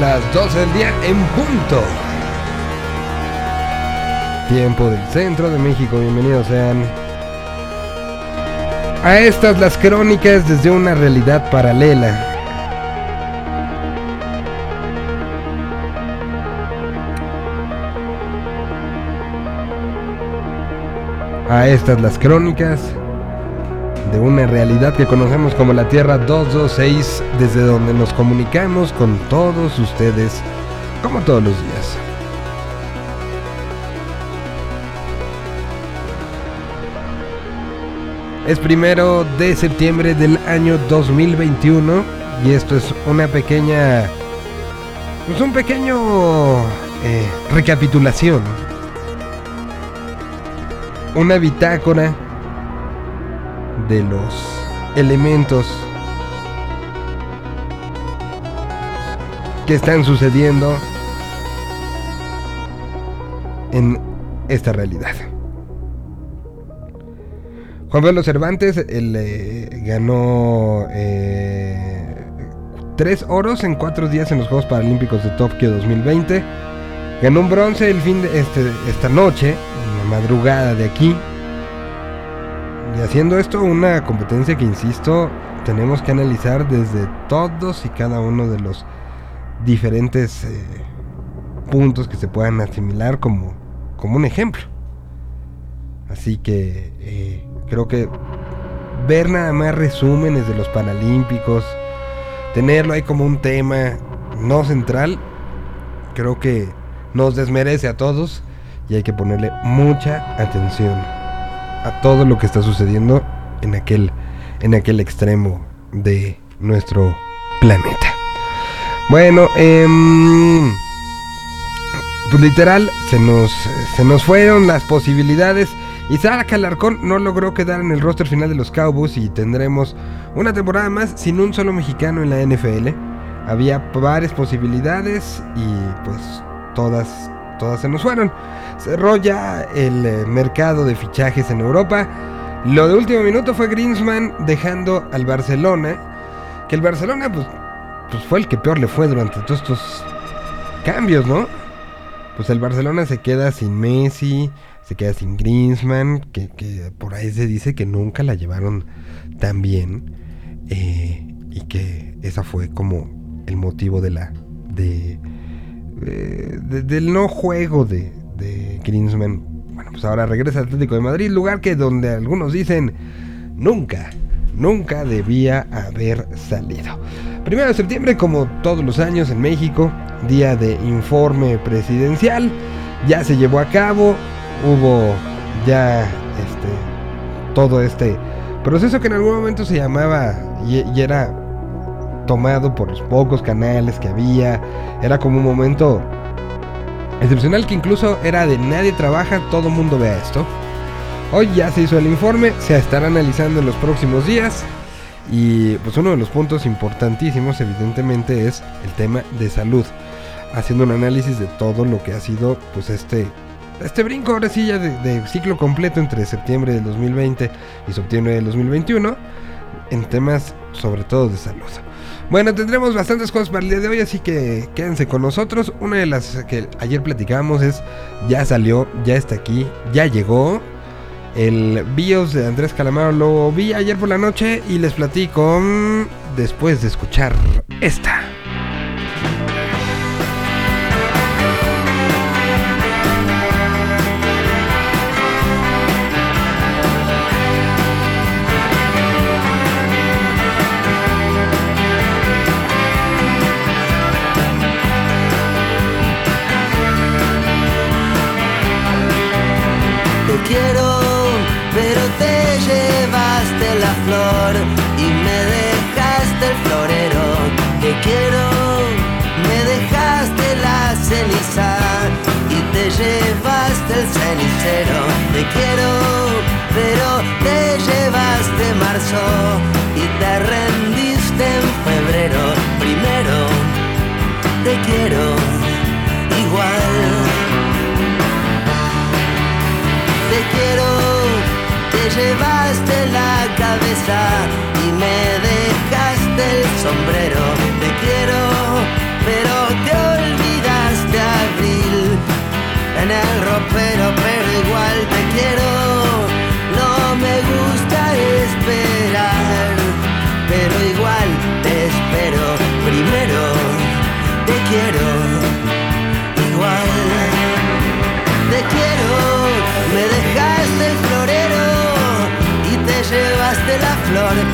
Las 12 del día en punto. Tiempo del centro de México. Bienvenidos sean a estas las crónicas desde una realidad paralela. A estas las crónicas de una realidad que conocemos como la Tierra 226, desde donde nos comunicamos con todos ustedes como todos los días. Es primero de septiembre del año 2021 y esto es una pequeña... Pues un pequeño... eh, recapitulación. Una bitácora de los elementos que están sucediendo en esta realidad. Juan Pablo Cervantes él, eh, ganó eh, tres oros en cuatro días en los Juegos Paralímpicos de Tokio 2020. Ganó un bronce el fin de este, esta noche, en la madrugada de aquí. Y haciendo esto una competencia que, insisto, tenemos que analizar desde todos y cada uno de los diferentes eh, puntos que se puedan asimilar como, como un ejemplo. Así que eh, creo que ver nada más resúmenes de los Paralímpicos, tenerlo ahí como un tema no central, creo que nos desmerece a todos y hay que ponerle mucha atención a todo lo que está sucediendo en aquel, en aquel extremo de nuestro planeta. Bueno, em, pues literal, se nos, se nos fueron las posibilidades. Y Sara Calarcón no logró quedar en el roster final de los Cowboys y tendremos una temporada más sin un solo mexicano en la NFL. Había varias posibilidades y pues todas, todas se nos fueron. Cerró ya el eh, mercado de fichajes en Europa. Lo de último minuto fue Greensman dejando al Barcelona. Que el Barcelona pues, pues fue el que peor le fue durante todos estos cambios, ¿no? Pues el Barcelona se queda sin Messi, se queda sin Greensman, que, que por ahí se dice que nunca la llevaron tan bien. eh, y que esa fue como el motivo de la. de. Eh, de- del no juego de, de. Bueno, pues ahora regresa al Atlético de Madrid, lugar que donde algunos dicen nunca, nunca debía haber salido. Primero de septiembre, como todos los años en México, día de informe presidencial, ya se llevó a cabo, hubo ya este todo este proceso que en algún momento se llamaba y era tomado por los pocos canales que había, era como un momento excepcional que incluso era de nadie trabaja, todo mundo vea esto. Hoy ya se hizo el informe, se estará analizando en los próximos días. Y pues uno de los puntos importantísimos evidentemente es el tema de salud. Haciendo un análisis de todo lo que ha sido pues este, este brinco ahora sí ya de, de ciclo completo entre septiembre del 2020 y septiembre del 2021. En temas sobre todo de salud. Bueno, tendremos bastantes cosas para el día de hoy, así que quédense con nosotros. Una de las que ayer platicamos es, ya salió, ya está aquí, ya llegó. El BIOS de Andrés Calamaro lo vi ayer por la noche y les platico después de escuchar esta. Te quiero, pero te llevaste marzo y te rendiste en febrero. Primero, te quiero igual. Te quiero, te llevaste la cabeza y me dejaste el sombrero. Te quiero,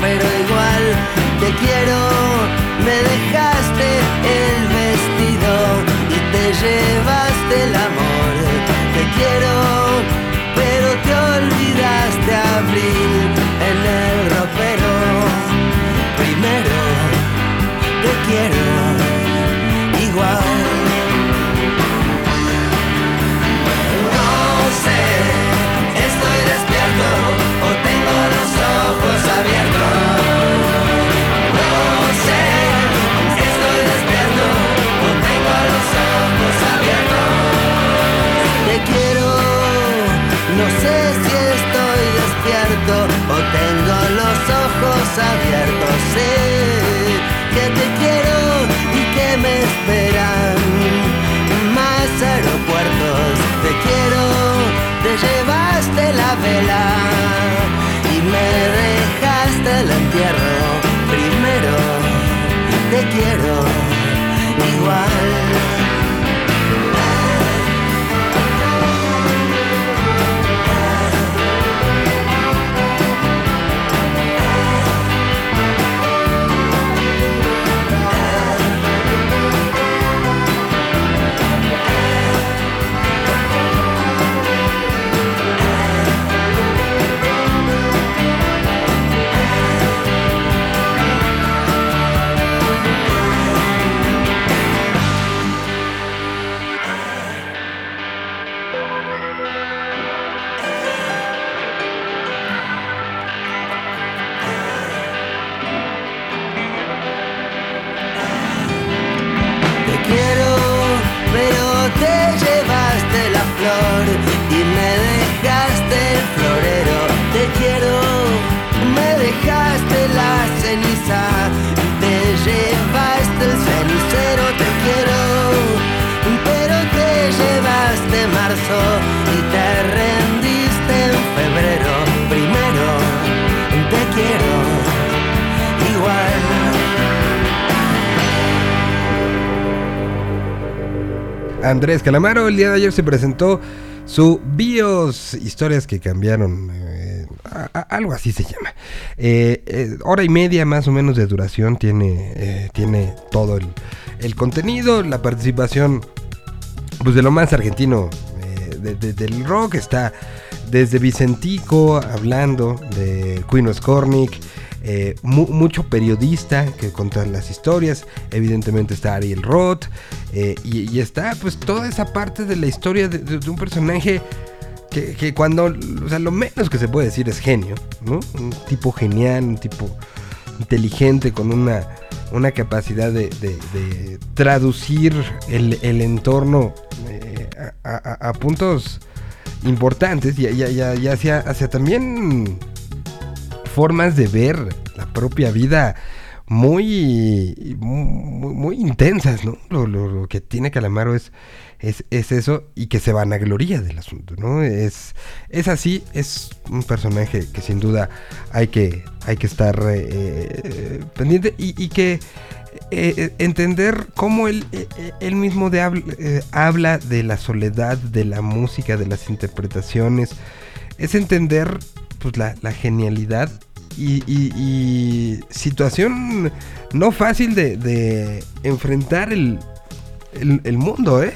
pero igual te quiero. Me dejaste el vestido y te llevaste el amor. Te quiero, pero te olvidaste abrir quiero, te llevaste la vela y me dejaste el entierro. Primero, te quiero igual. Andrés Calamaro, el día de ayer se presentó su BIOS, historias que cambiaron, eh, algo así se llama. Eh, eh, hora y media más o menos de duración tiene, tiene todo el, contenido, la participación pues de lo más argentino de- de- del rock está desde Vicentico hablando de Queen Scornic, eh, mu- mucho periodista que cuenta las historias, evidentemente está Ariel Roth eh, y, está pues toda esa parte de la historia de, un personaje que, que cuando, o sea, lo menos que se puede decir es genio, ¿no? Un tipo genial, un tipo inteligente con una, una capacidad de, traducir el, entorno eh, a, puntos importantes y- y- y hacia, hacia también formas de ver la propia vida muy, muy, intensas, ¿no? Lo, que tiene Calamaro es, es, es eso y que se vanagloria del asunto, ¿no? Es, es así, es un personaje que sin duda hay que, hay que estar eh, eh, pendiente y, que eh, entender cómo él, él mismo habla de la soledad, de la música, de las interpretaciones, es entender pues, la, la genialidad y, situación no fácil de, enfrentar el, el- mundo, ¿eh?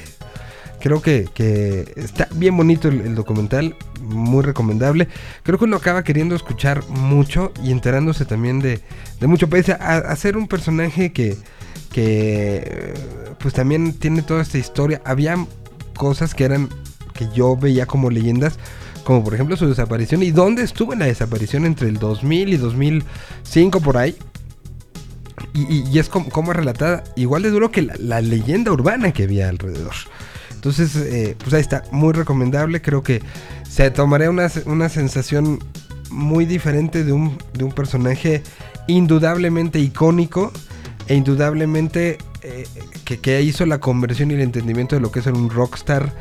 Creo que, que está bien bonito el, documental, muy recomendable. Creo que uno acaba queriendo escuchar mucho y enterándose también de, de mucho, pese a, ser un personaje que, que pues también tiene toda esta historia. Había cosas que eran que yo veía como leyendas, como por ejemplo su desaparición y dónde estuvo en la desaparición entre el 2000 y 2005 por ahí. Y, es como, como es relatada, igual de duro que la, leyenda urbana que había alrededor. Entonces, eh, pues ahí está, muy recomendable. Creo que se tomaría una, una sensación muy diferente de un, de un personaje indudablemente icónico e indudablemente eh, que, que hizo la conversión y el entendimiento de lo que es un rockstar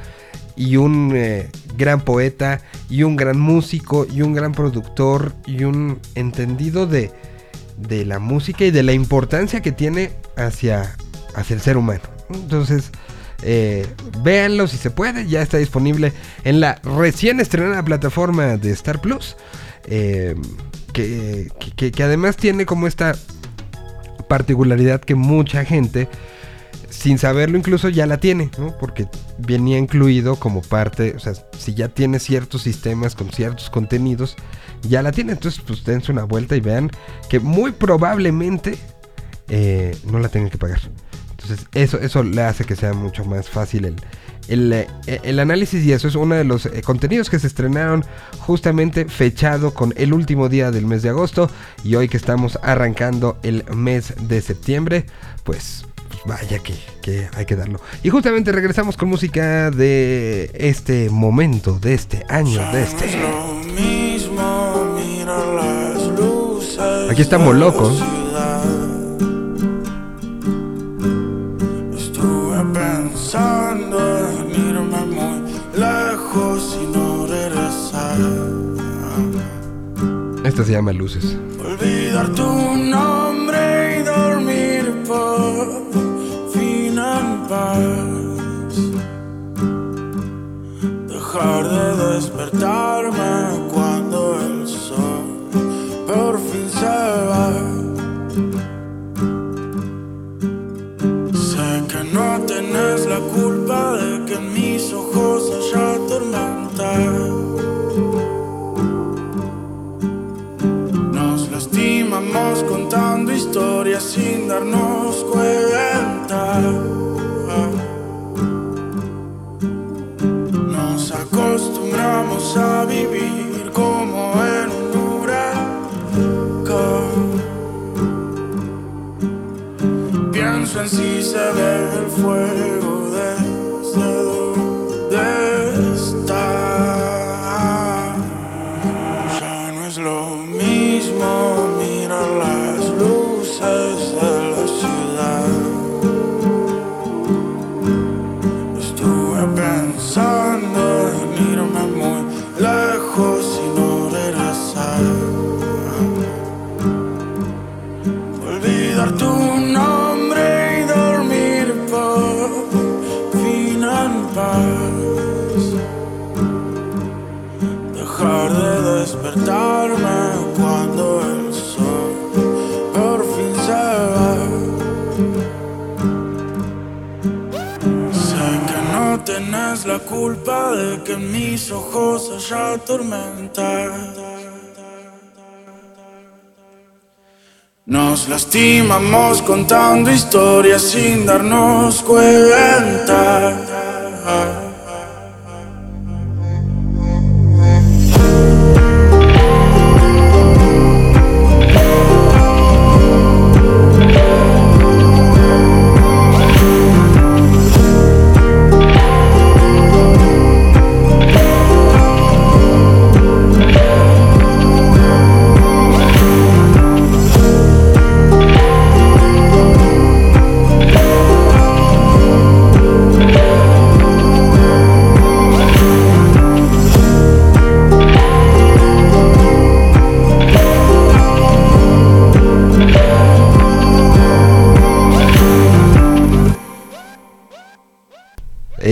y un eh, gran poeta y un gran músico y un gran productor y un entendido de, de la música y de la importancia que tiene hacia, hacia el ser humano. Entonces, eh, véanlo si se puede, ya está disponible en la recién estrenada plataforma de Star Plus. Eh, que, que- que además tiene como esta particularidad que mucha gente, sin saberlo incluso, ya la tiene, ¿no? Porque venía incluido como parte, o sea, si ya tiene ciertos sistemas con ciertos contenidos, ya la tiene. Entonces, pues dense una vuelta y vean que muy probablemente eh, no la tengan que pagar. Entonces, eso, eso le hace que sea mucho más fácil el, el, eh, el análisis y eso es uno de los eh, contenidos que se estrenaron justamente fechado con el último día del mes de agosto y hoy que estamos arrancando el mes de septiembre, pues, pues vaya que, que hay que darlo. Y justamente regresamos con música de este momento, de este año, de este... Aquí estamos locos. Esta se llama Luces. Olvidar tu nombre Dejar de despertarme cuando el sol por fin se va. Sé que no tenés la culpa de que en mis ojos haya tormenta. Nos lastimamos contando historias sin darnos cuenta. Acostumbramos a vivir como en un huracán. Pienso en si se ve el fuego desde donde está. Ya no es lo mismo mirar las luces de la ciudad. Estuve pensando tenés la culpa de que en mis ojos haya tormenta. Nos lastimamos contando historias sin darnos cuenta.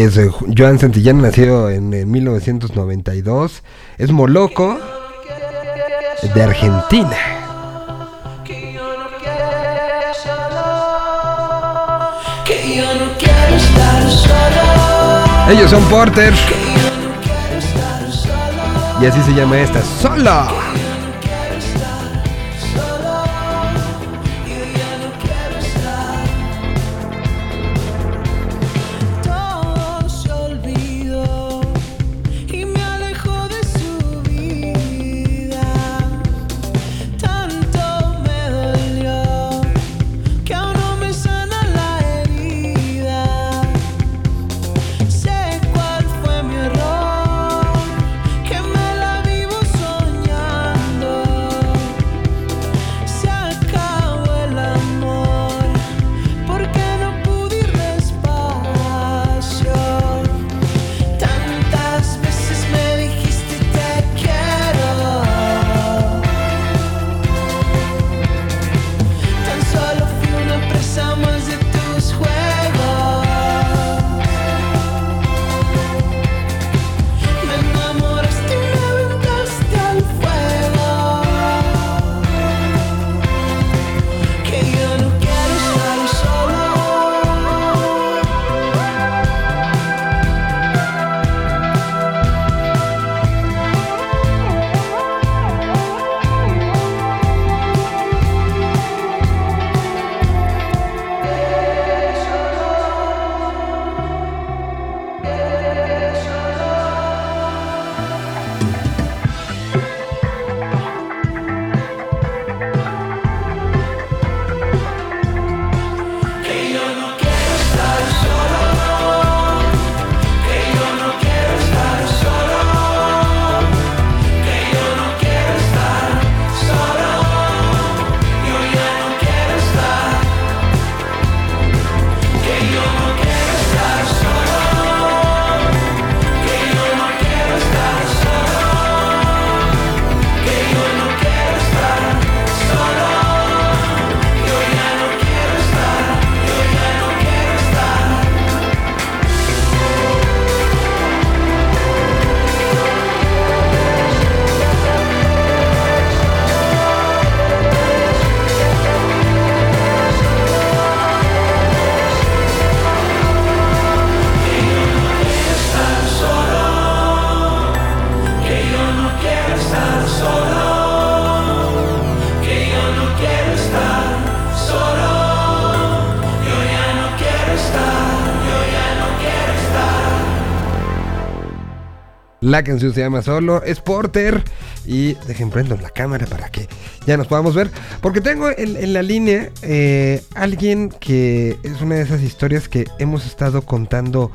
Es eh, Joan Santillán, nació en, eh, 1992. Es moloco de Argentina. Ellos son Porter. Y así se llama esta. ¡Solo! La canción se llama Solo, es Porter. Y dejen prendo la cámara para que ya nos podamos ver. Porque tengo en, la línea eh, alguien que es una de esas historias que hemos estado contando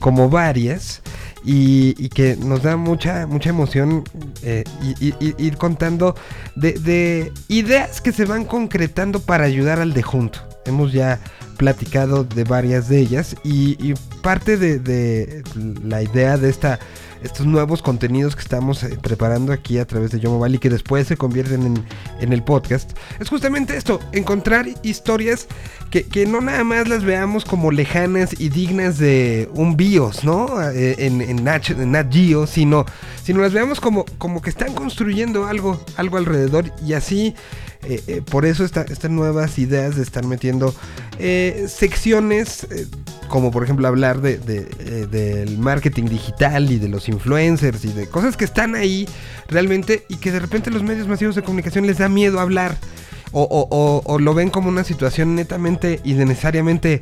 como varias. Y, que nos da mucha, mucha emoción eh, ir contando de, de ideas que se van concretando para ayudar al de junto. Hemos ya platicado de varias de ellas y, parte de la idea de esta, estos nuevos contenidos que estamos eh, preparando aquí a través de Yo Mobile y que después se convierten en, en el podcast es justamente esto, encontrar historias que, que no nada más las veamos como lejanas y dignas de un BIOS, ¿no? Eh, En, en, Nat, Geo, sino, sino las veamos como, como que están construyendo algo, algo alrededor y así eh, eh, por eso esta- estas nuevas ideas de estar metiendo eh, secciones, como por ejemplo hablar de, de, del marketing digital y de los influencers y de cosas que están ahí realmente y que de repente los medios masivos de comunicación les da miedo hablar o, o- o- o lo ven como una situación netamente y necesariamente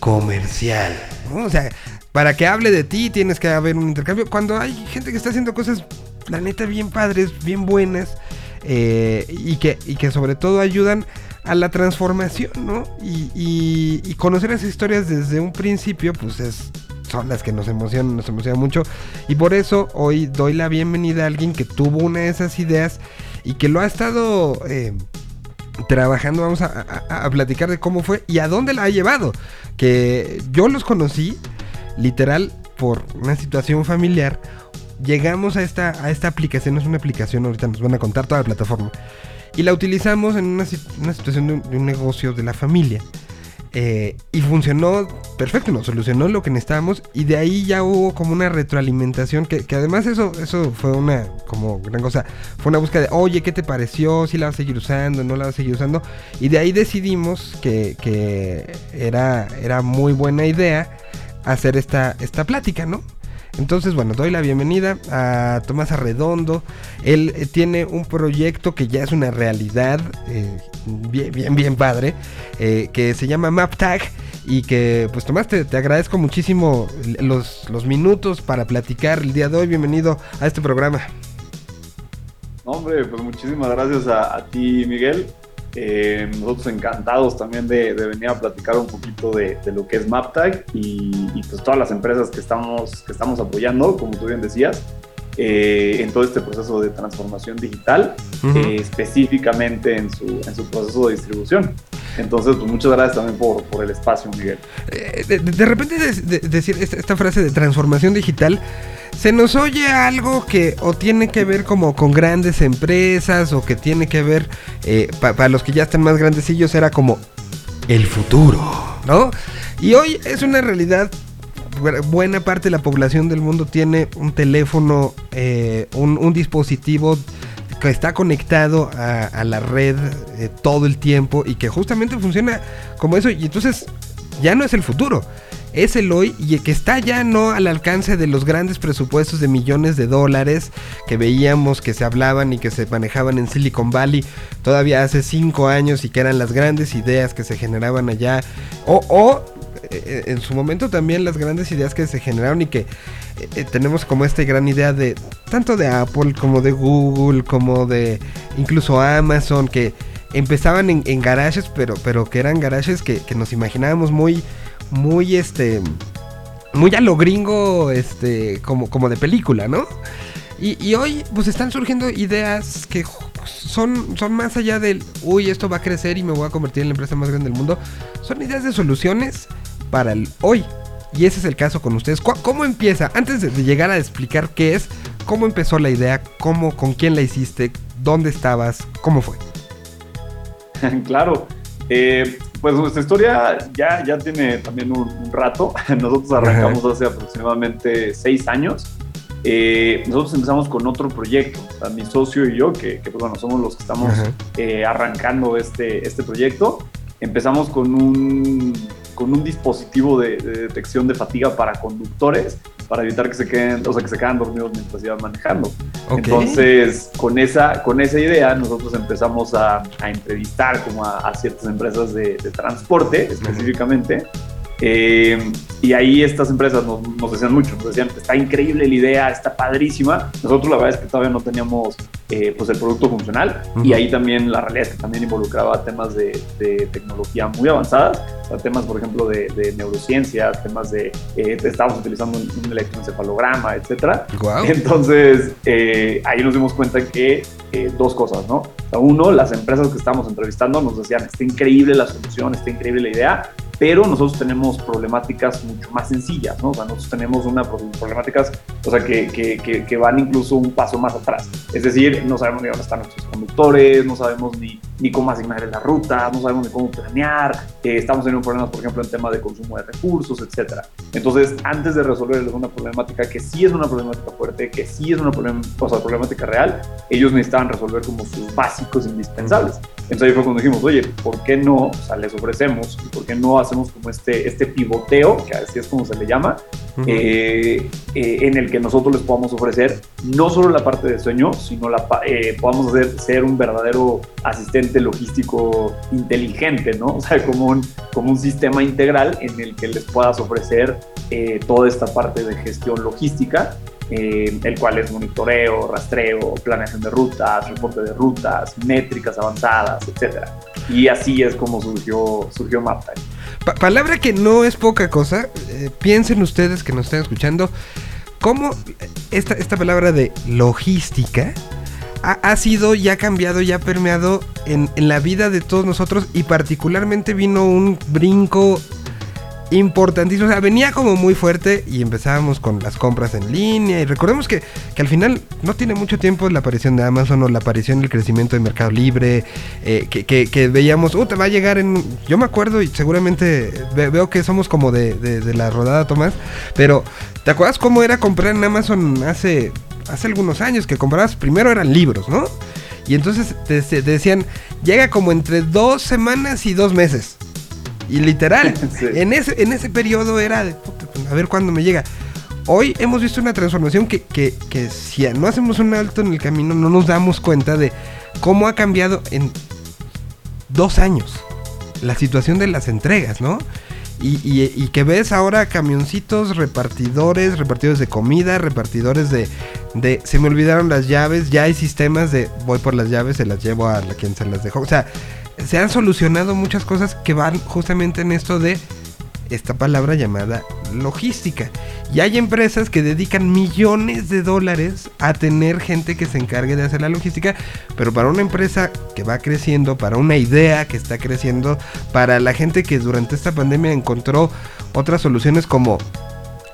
comercial. O sea, para que hable de ti tienes que haber un intercambio. Cuando hay gente que está haciendo cosas, la neta, bien padres, bien buenas eh, y, que, y que sobre todo ayudan a la transformación, ¿no? Y, conocer esas historias desde un principio, pues es, son las que nos emocionan, nos emocionan mucho. Y por eso hoy doy la bienvenida a alguien que tuvo una de esas ideas y que lo ha estado eh, trabajando. Vamos a platicar de cómo fue y a dónde la ha llevado. Que yo los conocí, literal, por una situación familiar llegamos a esta, a esta aplicación, es una aplicación, ahorita nos van a contar toda la plataforma, y la utilizamos en una, una situación de un, de un negocio de la familia. Eh, y funcionó perfecto, nos solucionó lo que necesitábamos y de ahí ya hubo como una retroalimentación que, que además eso, eso fue una como gran cosa, fue una búsqueda de, oye, ¿qué te pareció? ¿Si la vas a seguir usando? ¿No la vas a seguir usando? Y de ahí decidimos que, que era, era muy buena idea hacer esta, esta plática, ¿no? Entonces, bueno, doy la bienvenida a Tomás Arredondo. Él eh, tiene un proyecto que ya es una realidad, eh, bien, bien, bien padre, eh, que se llama MapTag. Y que, pues Tomás, te, te agradezco muchísimo los, los minutos para platicar el día de hoy. Bienvenido a este programa. Hombre, pues muchísimas gracias a ti, Miguel. Eh, nosotros encantados también de, de venir a platicar un poquito de, de lo que es MapTag y, y, pues todas las empresas que estamos, que estamos apoyando, como tú bien decías, eh, en todo este proceso de transformación digital, Ujú. eh, específicamente en su, en su proceso de distribución. Entonces, pues muchas gracias también por, por el espacio, Miguel. Eh, de, repente de- de- decir esta, frase de transformación digital se nos oye algo que o tiene que ver como con grandes empresas o que tiene que ver eh, pa- para los que ya están más grandecillos era como el futuro, ¿no? Y hoy es una realidad. bu- Buena parte de la población del mundo tiene un teléfono, eh, un, un dispositivo está conectado a, la red eh, todo el tiempo y que justamente funciona como eso. Y entonces ya no es el futuro, es el hoy y que está ya no al alcance de los grandes presupuestos de millones de dólares que veíamos que se hablaban y que se manejaban en Silicon Valley todavía hace cinco años y que eran las grandes ideas que se generaban allá. O, en su momento también las grandes ideas que se generaron y que eh, eh, tenemos como esta gran idea de tanto de Apple como de Google como de incluso Amazon que empezaban en, en garajes pero pero que eran garajes que, nos imaginábamos muy muy este muy a lo gringo este como como de película no y, y hoy pues están surgiendo ideas que son, son más allá del, uy, esto va a crecer y me voy a convertir en la empresa más grande del mundo. Son ideas de soluciones para el hoy. Y ese es el caso con ustedes. ¿Cu- ¿Cómo empieza? Antes de, llegar a explicar qué es, ¿cómo empezó la idea? ¿Cómo, ¿Con quién la hiciste? ¿Dónde estabas? ¿Cómo fue? claro. Eh, pues nuestra historia ya, ya tiene también un, un rato. Nosotros arrancamos hace aproximadamente seis años. Eh, nosotros empezamos con otro proyecto. O sea, mi socio y yo, que, que, pues, bueno, somos los que estamos Ajá. eh, arrancando este, este proyecto, empezamos con un, con un dispositivo de, de detección de fatiga para conductores para evitar que se queden, o sea, que se quedan dormidos mientras iban manejando. Entonces, con esa, con esa idea, nosotros empezamos a, a entrevistar como a, a ciertas empresas de, de transporte específicamente Eh, y ahí estas empresas nos, nos, decían mucho, nos decían, está increíble la idea, está padrísima. Nosotros la verdad es que todavía no teníamos eh, pues el producto funcional uh -huh. y ahí también la realidad es que también involucraba temas de, de tecnología muy avanzadas, o sea, temas por ejemplo de, de neurociencia, temas de, eh, estábamos utilizando un, un electroencefalograma, etcétera. Wow. Entonces eh, ahí nos dimos cuenta que dos cosas, ¿no? O sea, uno, las empresas que estábamos entrevistando nos decían, está increíble la solución, está increíble la idea, pero nosotros tenemos problemáticas mucho más sencillas, ¿no? O sea, nosotros tenemos una problemáticas, o sea, que, que, que, van incluso un paso más atrás. Es decir, no sabemos ni dónde están nuestros conductores, no sabemos ni, ni cómo asignar la ruta, no sabemos ni cómo planear, eh, estamos teniendo problemas, por ejemplo, en tema de consumo de recursos, etcétera. Entonces, antes de resolver una problemática que sí es una problemática fuerte, que sí es una problem o sea, problemática real, ellos necesitaban resolver como sus básicos indispensables. Entonces ahí fue cuando dijimos, oye, ¿por qué no? O sea, les ofrecemos, ¿por qué no hacemos como este, este pivoteo, que así es como se le llama, uh -huh. eh, eh, en el que nosotros les podamos ofrecer no solo la parte de sueño, sino la eh, podamos hacer, ser un verdadero asistente logístico inteligente, ¿no? O sea, como un, como un sistema integral en el que les puedas ofrecer eh, toda esta parte de gestión logística eh, el cual es monitoreo, rastreo, planeación de rutas, reporte de rutas, métricas avanzadas, etc. Y así es como surgió, surgió MapTime. Pa palabra que no es poca cosa, eh, piensen ustedes que nos están escuchando, cómo esta, esta palabra de logística ha, ha, sido y ha cambiado y ha permeado en, en la vida de todos nosotros y particularmente vino un brinco importantísimo. O sea, venía como muy fuerte y empezábamos con las compras en línea. Y recordemos que, que al final no tiene mucho tiempo la aparición de Amazon o la aparición del crecimiento de Mercado Libre. Eh, que, que, veíamos, uh, te va a llegar en. Yo me acuerdo y seguramente ve, veo que somos como de, de, la rodada, Tomás. Pero, ¿te acuerdas cómo era comprar en Amazon hace, hace algunos años? Que comprabas primero eran libros, ¿no? Y entonces te decían, llega como entre dos semanas y dos meses. Y literal, sí. en, ese, en ese periodo era de, a ver cuándo me llega. Hoy hemos visto una transformación que, que, que, si no hacemos un alto en el camino no nos damos cuenta de cómo ha cambiado en dos años la situación de las entregas, ¿no? Y, y, y, que ves ahora camioncitos, repartidores, repartidores de comida, repartidores de, de, se me olvidaron las llaves, ya hay sistemas de voy por las llaves, se las llevo a la quien se las dejó. O sea, se han solucionado muchas cosas que van justamente en esto de esta palabra llamada logística. Y hay empresas que dedican millones de dólares a tener gente que se encargue de hacer la logística, pero para una empresa que va creciendo, para una idea que está creciendo, para la gente que durante esta pandemia encontró otras soluciones como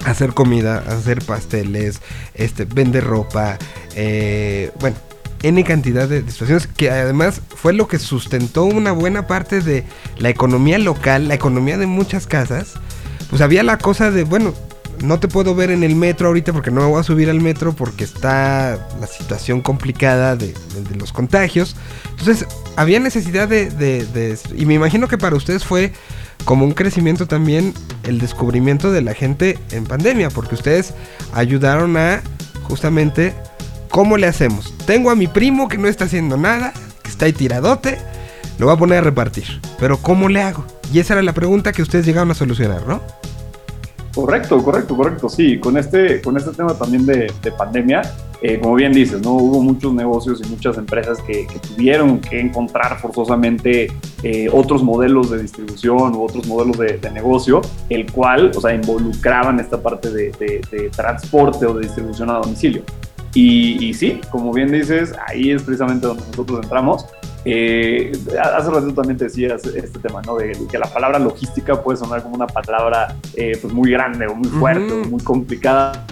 hacer comida, hacer pasteles, este, vender ropa, eh, bueno, N cantidad de, situaciones que además fue lo que sustentó una buena parte de la economía local, la economía de muchas casas. Pues había la cosa de, bueno, no te puedo ver en el metro ahorita porque no me voy a subir al metro porque está la situación complicada de, de, de los contagios. Entonces había necesidad de, Y me imagino que para ustedes fue como un crecimiento también el descubrimiento de la gente en pandemia, porque ustedes ayudaron a justamente ¿Cómo le hacemos? Tengo a mi primo que no está haciendo nada, que está ahí tiradote, lo voy a poner a repartir. Pero ¿cómo le hago? Y esa era la pregunta que ustedes llegaron a solucionar, ¿no? Correcto, correcto, correcto. Sí, con este, con este tema también de, de pandemia, eh, como bien dices, ¿no? Hubo muchos negocios y muchas empresas que, que tuvieron que encontrar forzosamente eh, otros modelos de distribución u otros modelos de, de, negocio, el cual, o sea, involucraban esta parte de transporte o de distribución a domicilio. Y, y, sí, como bien dices, ahí es precisamente donde nosotros entramos. Eh, hace rato también te decías este tema, ¿no? De que la palabra logística puede sonar como una palabra eh, pues muy grande o muy fuerte o muy complicada.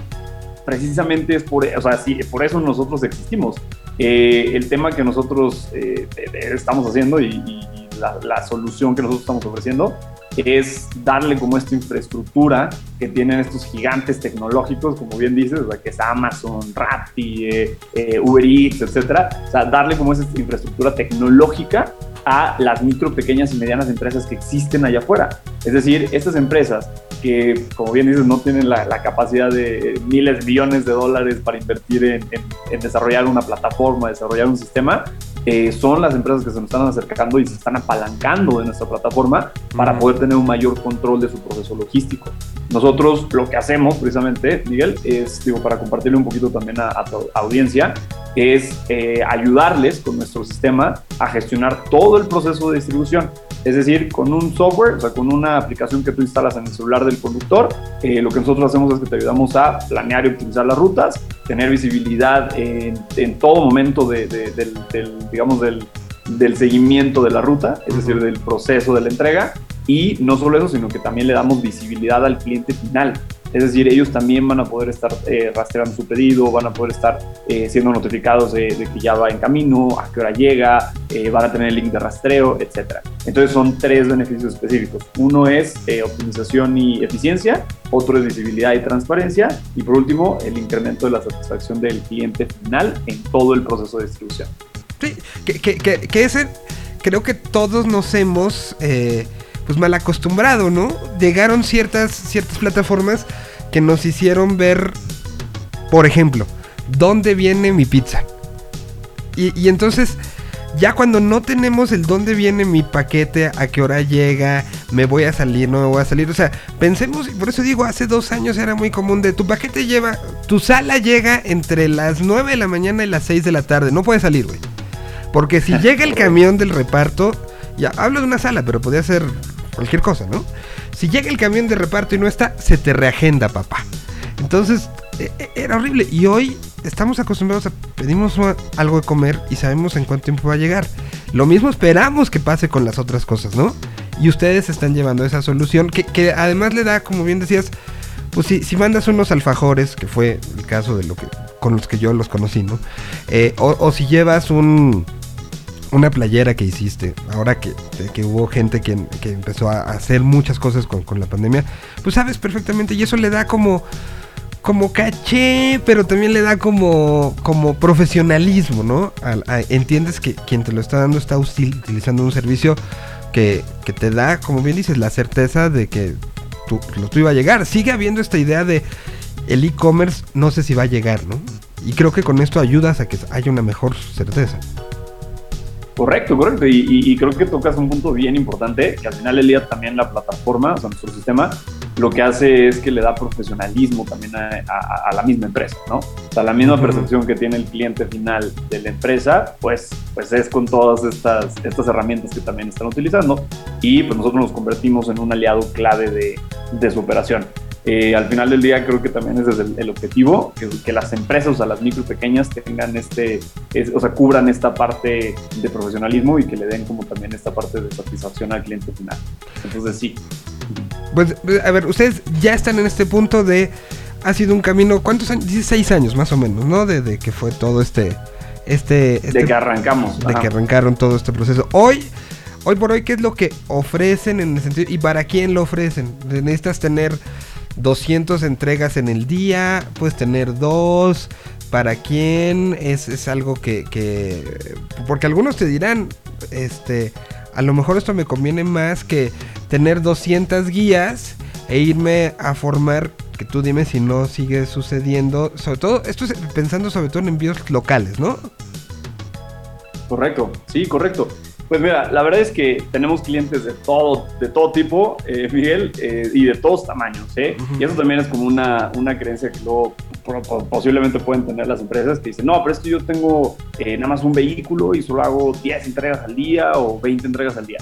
Precisamente es por, o sea, sí, por eso nosotros existimos. Eh, el tema que nosotros eh, estamos haciendo y, y la, la, solución que nosotros estamos ofreciendo es darle como esta infraestructura que tienen estos gigantes tecnológicos, como bien dices, o que es Amazon, Rappi, eh, eh, Uber Eats, etcétera. O sea, darle como esa infraestructura tecnológica a las micro, pequeñas y medianas empresas que existen allá afuera. Es decir, estas empresas que, como bien dices, no tienen la, capacidad de miles, millones de dólares para invertir en, desarrollar una plataforma, desarrollar un sistema, eh, son las empresas que se nos están acercando y se están apalancando de nuestra plataforma para poder tener un mayor control de su proceso logístico. Nosotros lo que hacemos precisamente, Miguel, es, digo, para compartirle un poquito también a, a tu audiencia, es eh, ayudarles con nuestro sistema a gestionar todo el proceso de distribución. Es decir, con un software, o sea, con una aplicación que tú instalas en el celular del conductor, eh, lo que nosotros hacemos es que te ayudamos a planear y optimizar las rutas, tener visibilidad en, en todo momento de- de- del, del, digamos, del, del seguimiento de la ruta, es decir, del proceso de la entrega. Y no solo eso, sino que también le damos visibilidad al cliente final. Es decir, ellos también van a poder estar eh, rastreando su pedido, van a poder estar eh, siendo notificados de, que ya va en camino, a qué hora llega, eh, van a tener el link de rastreo, etc. Entonces son tres beneficios específicos. Uno es optimización y eficiencia, otro es visibilidad y transparencia y por último el incremento de la satisfacción del cliente final en todo el proceso de distribución. Sí, que, que, que, ese creo que todos nos hemos pues mal acostumbrado, ¿no? Llegaron ciertas, ciertas plataformas que nos hicieron ver, por ejemplo, dónde viene mi pizza. Y, y entonces, ya cuando no tenemos el dónde viene mi paquete, a qué hora llega, me voy a salir, no me voy a salir. O sea, pensemos, y por eso digo, hace dos años era muy común de tu paquete lleva, tu sala llega entre las 9 de la mañana y las 6 de la tarde. No puedes salir, güey. Porque si llega el camión del reparto, ya hablo de una sala, pero podría ser cualquier cosa, ¿no? Si llega el camión de reparto y no está, se te reagenda, papá. Entonces, e- e- era horrible. Y hoy estamos acostumbrados a pedimos algo de comer y sabemos en cuánto tiempo va a llegar. Lo mismo esperamos que pase con las otras cosas, ¿no? Y ustedes están llevando esa solución que, que además le da, como bien decías, pues si, si mandas unos alfajores, que fue el caso de lo que con los que yo los conocí, ¿no? Eh, o, o si llevas un una playera que hiciste, ahora que, que hubo gente que, que empezó a hacer muchas cosas con, con la pandemia, pues sabes perfectamente y eso le da como como caché, pero también le da como, como profesionalismo, ¿no? Al- a- entiendes que quien te lo está dando está utilizando un servicio que, que te da, como bien dices, la certeza de que tu, lo tuyo iba a llegar. Sigue habiendo esta idea de el e-commerce, no sé si va a llegar, ¿no? Y creo que con esto ayudas a que haya una mejor certeza. Correcto, correcto. Y, y- y creo que tocas un punto bien importante, que al final del día también la plataforma, o sea, nuestro sistema, lo que hace es que le da profesionalismo también a, a- a la misma empresa, ¿no? O sea, la misma percepción que tiene el cliente final de la empresa, pues, pues es con todas estas, estas herramientas que también están utilizando. Y pues nosotros nos convertimos en un aliado clave de, de su operación. Eh, al final del día creo que también ese es el, el objetivo, que, que las empresas, o sea, las micro y pequeñas tengan este, es- o sea, cubran esta parte de profesionalismo y que le den como también esta parte de satisfacción al cliente final. Entonces sí, Pues, a ver, ustedes ya están en este punto de. Ha sido un camino. ¿Cuántos años? 16 años más o menos, ¿no? Desde que fue todo este. Este. este- de que arrancamos. de ajá. que arrancaron todo este proceso. Hoy, hoy por hoy, ¿qué es lo que ofrecen en el sentido? ¿Y para quién lo ofrecen? Necesitas tener 200 entregas en el día, puedes tener dos. ¿Para quién? Es, es algo que, que- Porque algunos te dirán, este, a lo mejor esto me conviene más que tener 200 guías e irme a formar, que tú dime si no sigue sucediendo, sobre todo, esto es pensando sobre todo en envíos locales, ¿no? Correcto, sí, correcto. Pues mira, la verdad es que tenemos clientes de todo, de todo tipo, eh, Miguel, eh, y de todos tamaños, ¿eh? Y eso también es como una, una creencia que luego posiblemente pueden tener las empresas que dicen, no, pero es que yo tengo eh, nada más un vehículo y solo hago 10 entregas al día o 20 entregas al día.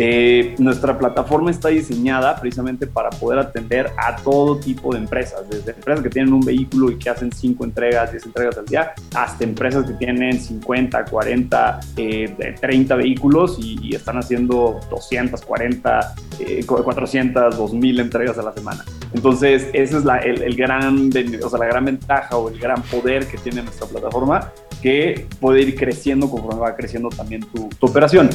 Eh, nuestra plataforma está diseñada precisamente para poder atender a todo tipo de empresas, desde empresas que tienen un vehículo y que hacen 5 entregas, 10 entregas al día, hasta empresas que tienen 50, 40, eh, de 30 vehículos y, y están haciendo 240, eh, 400, 2000 entregas a la semana. Entonces, esa es la, el, el gran, o sea, la gran ventaja o el gran poder que tiene nuestra plataforma, que puede ir creciendo conforme va creciendo también tu, tu operación.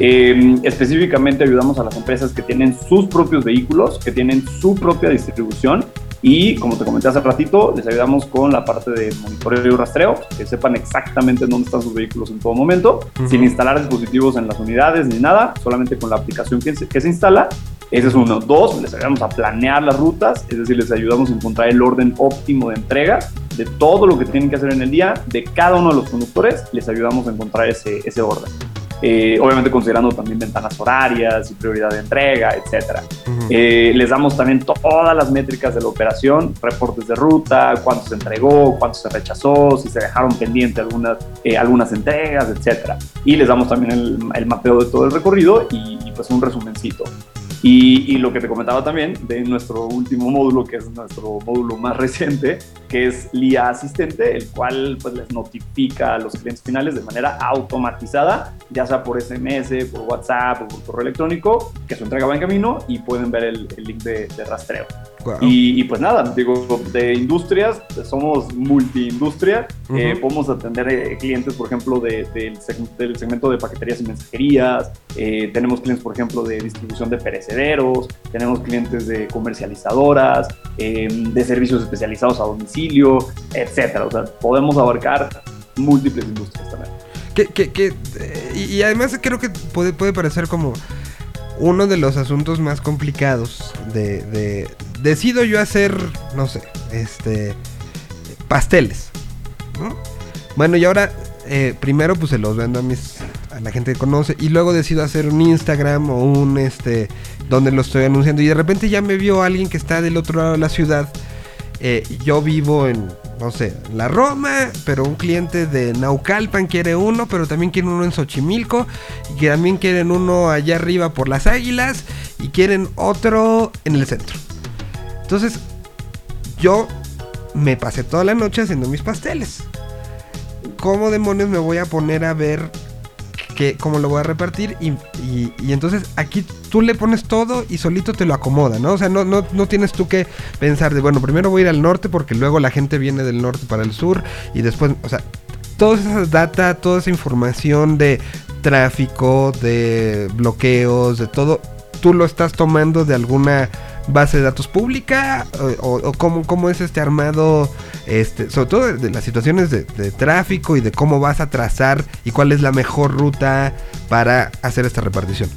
Eh, específicamente ayudamos a las empresas que tienen sus propios vehículos, que tienen su propia distribución y como te comenté hace ratito, les ayudamos con la parte de monitoreo y rastreo, que sepan exactamente dónde están sus vehículos en todo momento, Ujú. sin instalar dispositivos en las unidades ni nada, solamente con la aplicación que se, que se instala. Ese es uno. Dos, les ayudamos a planear las rutas, es decir, les ayudamos a encontrar el orden óptimo de entrega de todo lo que tienen que hacer en el día, de cada uno de los conductores, les ayudamos a encontrar ese, ese orden. Eh, obviamente considerando también ventanas horarias y prioridad de entrega, etcétera. Eh, les damos también todas las métricas de la operación, reportes de ruta, cuánto se entregó, cuánto se rechazó, si se dejaron pendiente algunas, eh, algunas entregas, etcétera. Y les damos también el, el mapeo de todo el recorrido y, y, pues un resumencito. Y, y lo que te comentaba también de nuestro último módulo, que es nuestro módulo más reciente, que es LIA Asistente, el cual pues les notifica a los clientes finales de manera automatizada, ya sea por SMS, por WhatsApp o por correo electrónico, que su entrega va en camino y pueden ver el, el link de, de rastreo. Y, y, pues nada, digo, de industrias, somos multiindustria, eh, Ujú. podemos atender eh, clientes, por ejemplo, de- del, seg- del segmento de paqueterías y mensajerías, eh, tenemos clientes, por ejemplo, de distribución de perecederos, tenemos clientes de comercializadoras, eh, de servicios especializados a domicilio, etcétera. O sea, podemos abarcar múltiples industrias también. Que, que, que, y, y además creo que puede, puede parecer como uno de los asuntos más complicados de, de- decido yo hacer, no sé, este pasteles. ¿no? Bueno, y ahora eh, primero pues se los vendo a mis a la gente que conoce y luego decido hacer un Instagram o un este donde lo estoy anunciando y de repente ya me vio alguien que está del otro lado de la ciudad. Eh, yo vivo en, no sé, la Roma, pero un cliente de Naucalpan quiere uno, pero también quiere uno en Xochimilco, y que también quieren uno allá arriba por las Águilas, y quieren otro en el centro. Entonces, yo me pasé toda la noche haciendo mis pasteles. ¿Cómo demonios me voy a poner a ver que, cómo lo voy a repartir? Y, y- entonces aquí tú le pones todo y solito te lo acomoda, ¿no? O sea, no, no, no tienes tú que pensar de, bueno, primero voy a ir al norte porque luego la gente viene del norte para el sur y después, o sea, toda esa data, toda esa información de tráfico, de bloqueos, de todo, tú lo estás tomando de alguna base de datos pública o, cómo, cómo es este armado, este, sobre todo de, de las situaciones de, de tráfico y de cómo vas a trazar y cuál es la mejor ruta para hacer esta repartición.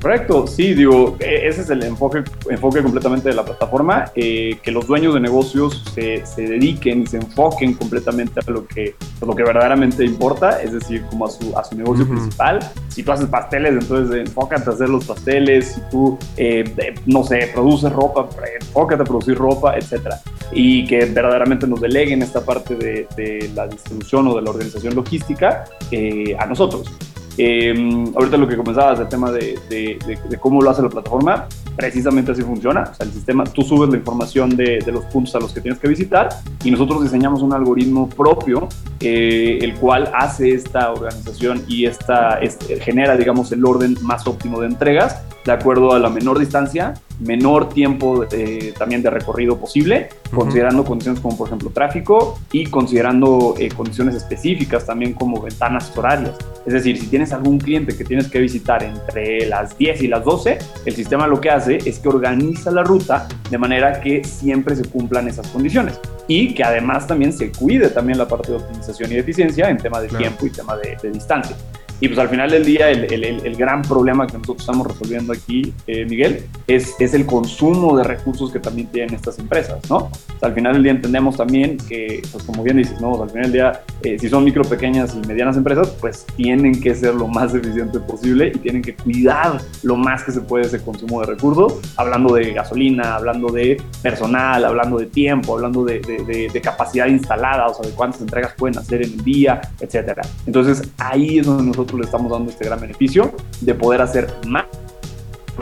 Correcto, sí, digo, e- ese es el enfoque, enfoque completamente de la plataforma, eh, que los dueños de negocios se, se dediquen y se enfoquen completamente a lo que, a lo que verdaderamente importa, es decir, como a su, a su negocio principal. Si tú haces pasteles, entonces enfócate a hacer los pasteles, si tú, eh, no sé, produces ropa, enfócate a producir ropa, etcétera. Y que verdaderamente nos deleguen esta parte de, de la distribución o de la organización logística eh, a nosotros. Eh, ahorita lo que comenzabas, el tema de, de- de- de cómo lo hace la plataforma, precisamente así funciona. O sea, el sistema, tú subes la información de, los puntos a los que tienes que visitar y nosotros diseñamos un algoritmo propio, eh, el cual hace esta organización y esta, este, genera, digamos, el orden más óptimo de entregas de acuerdo a la menor distancia, menor tiempo eh, también de recorrido posible, considerando condiciones como, por ejemplo, tráfico y considerando eh, condiciones específicas también como ventanas horarias. Es decir, si tienes algún cliente que tienes que visitar entre las 10 y las 12, el sistema lo que hace es que organiza la ruta de manera que siempre se cumplan esas condiciones y que además también se cuide también la parte de optimización y de eficiencia en tema de Claro. tiempo y tema de, de distancia. Y pues al final del día el, el- el- gran problema que nosotros estamos resolviendo aquí, eh, Miguel, es, es el consumo de recursos que también tienen estas empresas, ¿no? O sea, al final del día entendemos también que, pues como bien dices, ¿no? O sea, al final del día, eh, si son micro, pequeñas y medianas empresas, pues tienen que ser lo más eficiente posible y tienen que cuidar lo más que se puede ese consumo de recursos, hablando de gasolina, hablando de personal, hablando de tiempo, hablando de, de- de- de capacidad instalada, o sea, de cuántas entregas pueden hacer en el día, etcétera. Entonces ahí es donde nosotros le estamos dando este gran beneficio de poder hacer más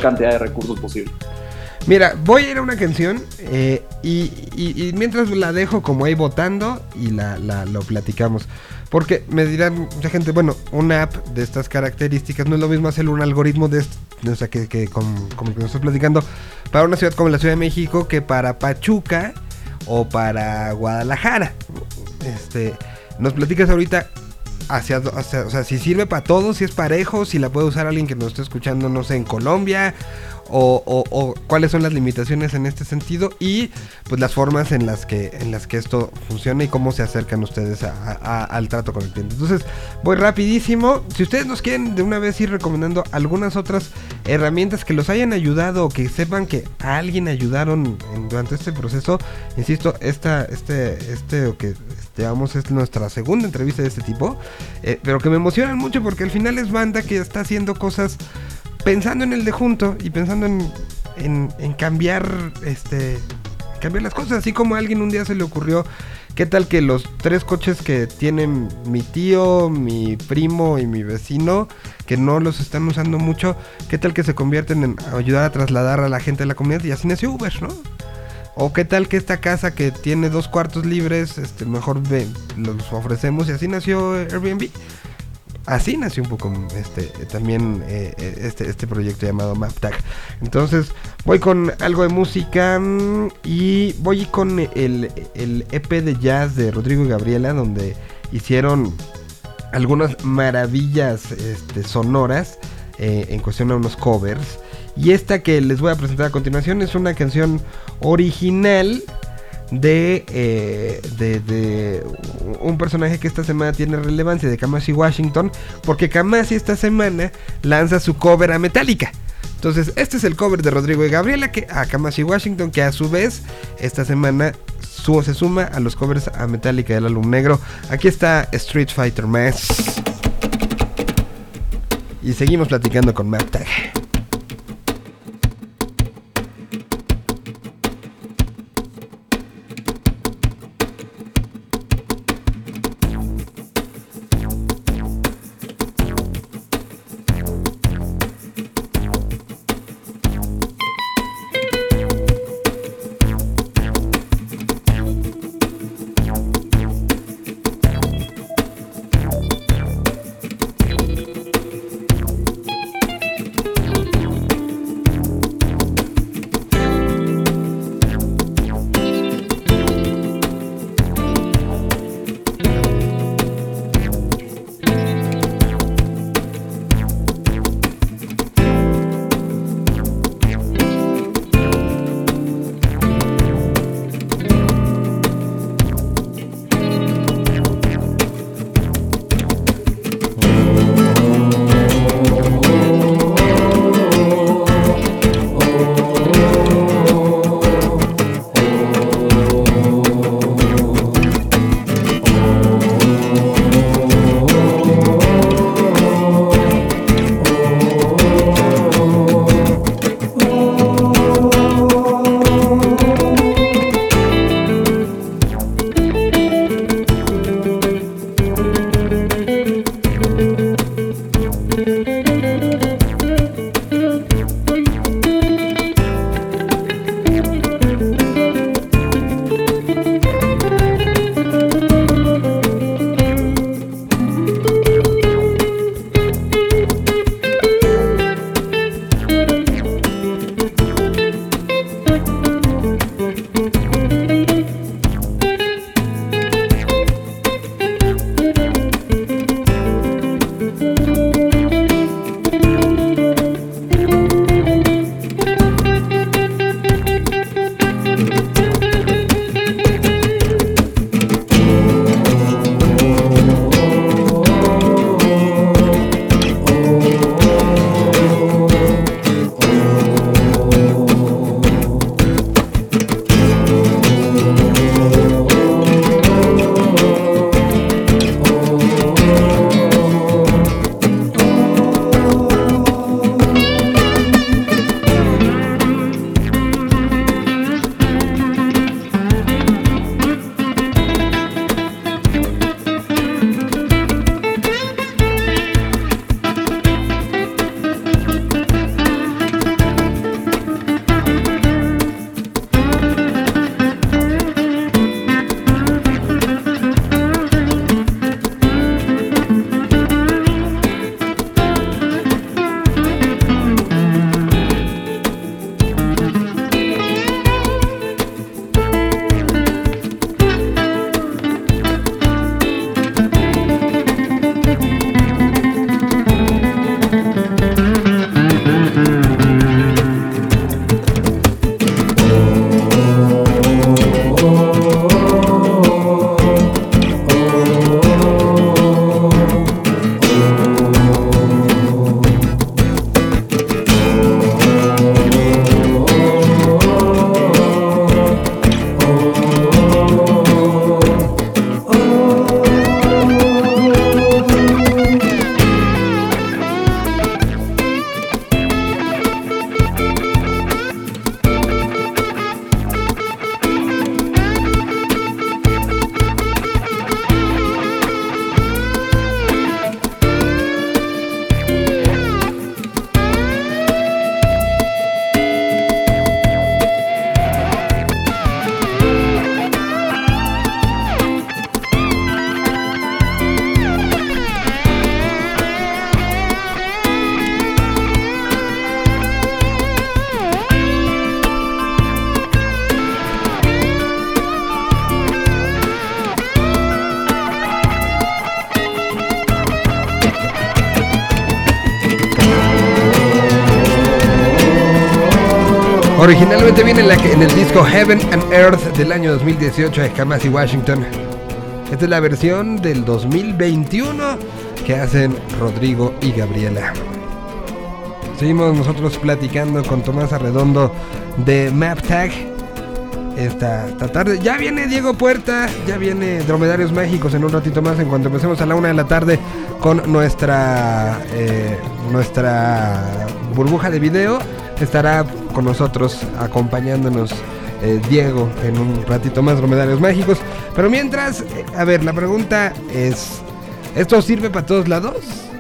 cantidad de recursos posible. Mira, voy a ir a una canción eh, y, y- y mientras la dejo como ahí votando y la, la- lo platicamos. Porque me dirán mucha gente, bueno, una app de estas características no es lo mismo hacer un algoritmo de o sea, que, que como, como que nos estás platicando para una ciudad como la Ciudad de México que para Pachuca o para Guadalajara. Este, nos platicas ahorita hacia, hacia- o sea, si sirve para todos, si es parejo, si la puede usar alguien que nos esté escuchando, no sé, en Colombia, o, o- cuáles son las limitaciones en este sentido y pues las formas en las que en las que esto funciona y cómo se acercan ustedes al trato con el cliente. Entonces, voy rapidísimo. Si ustedes nos quieren de una vez ir recomendando algunas otras herramientas que los hayan ayudado o que sepan que a alguien ayudaron durante este proceso, insisto, esta, este, este, o que llevamos es nuestra segunda entrevista de este tipo, eh, pero que me emocionan mucho porque al final es banda que está haciendo cosas pensando en el de junto y pensando en, en, en cambiar este cambiar las cosas así como a alguien un día se le ocurrió qué tal que los tres coches que tienen mi tío mi primo y mi vecino que no los están usando mucho qué tal que se convierten en ayudar a trasladar a la gente de la comunidad y así nació Uber no o qué tal que esta casa que tiene dos cuartos libres, este, mejor los ofrecemos y así nació Airbnb. Así nació un poco este también eh, eh, este, este proyecto llamado MapTag. Entonces voy con algo de música mm, y voy con el, el EP de jazz de Rodrigo y Gabriela donde hicieron algunas maravillas este, sonoras eh, en cuestión a unos covers. Y esta que les voy a presentar a continuación es una canción original de, eh, de, de un personaje que esta semana tiene relevancia, de Kamasi Washington, porque Kamasi esta semana lanza su cover a Metallica. Entonces, este es el cover de Rodrigo y Gabriela que, a Kamasi Washington, que a su vez esta semana su- se suma a los covers a Metallica del álbum negro. Aquí está Street Fighter Mass. Y seguimos platicando con MapTag. Thank Originalmente viene en, la en el disco Heaven and Earth del año 2018 de Kamasi Washington. Esta es la versión del 2021 que hacen Rodrigo y Gabriela. Seguimos nosotros platicando con Tomás Arredondo de MapTag. Esta, esta tarde. Ya viene Diego Puerta, ya viene Dromedarios Mágicos en un ratito más. En cuanto empecemos a la una de la tarde con nuestra eh, nuestra burbuja de video, estará con nosotros acompañándonos eh, Diego en un ratito más Dromedarios Mágicos. Pero mientras, eh, a ver, la pregunta es: ¿esto sirve para todos lados?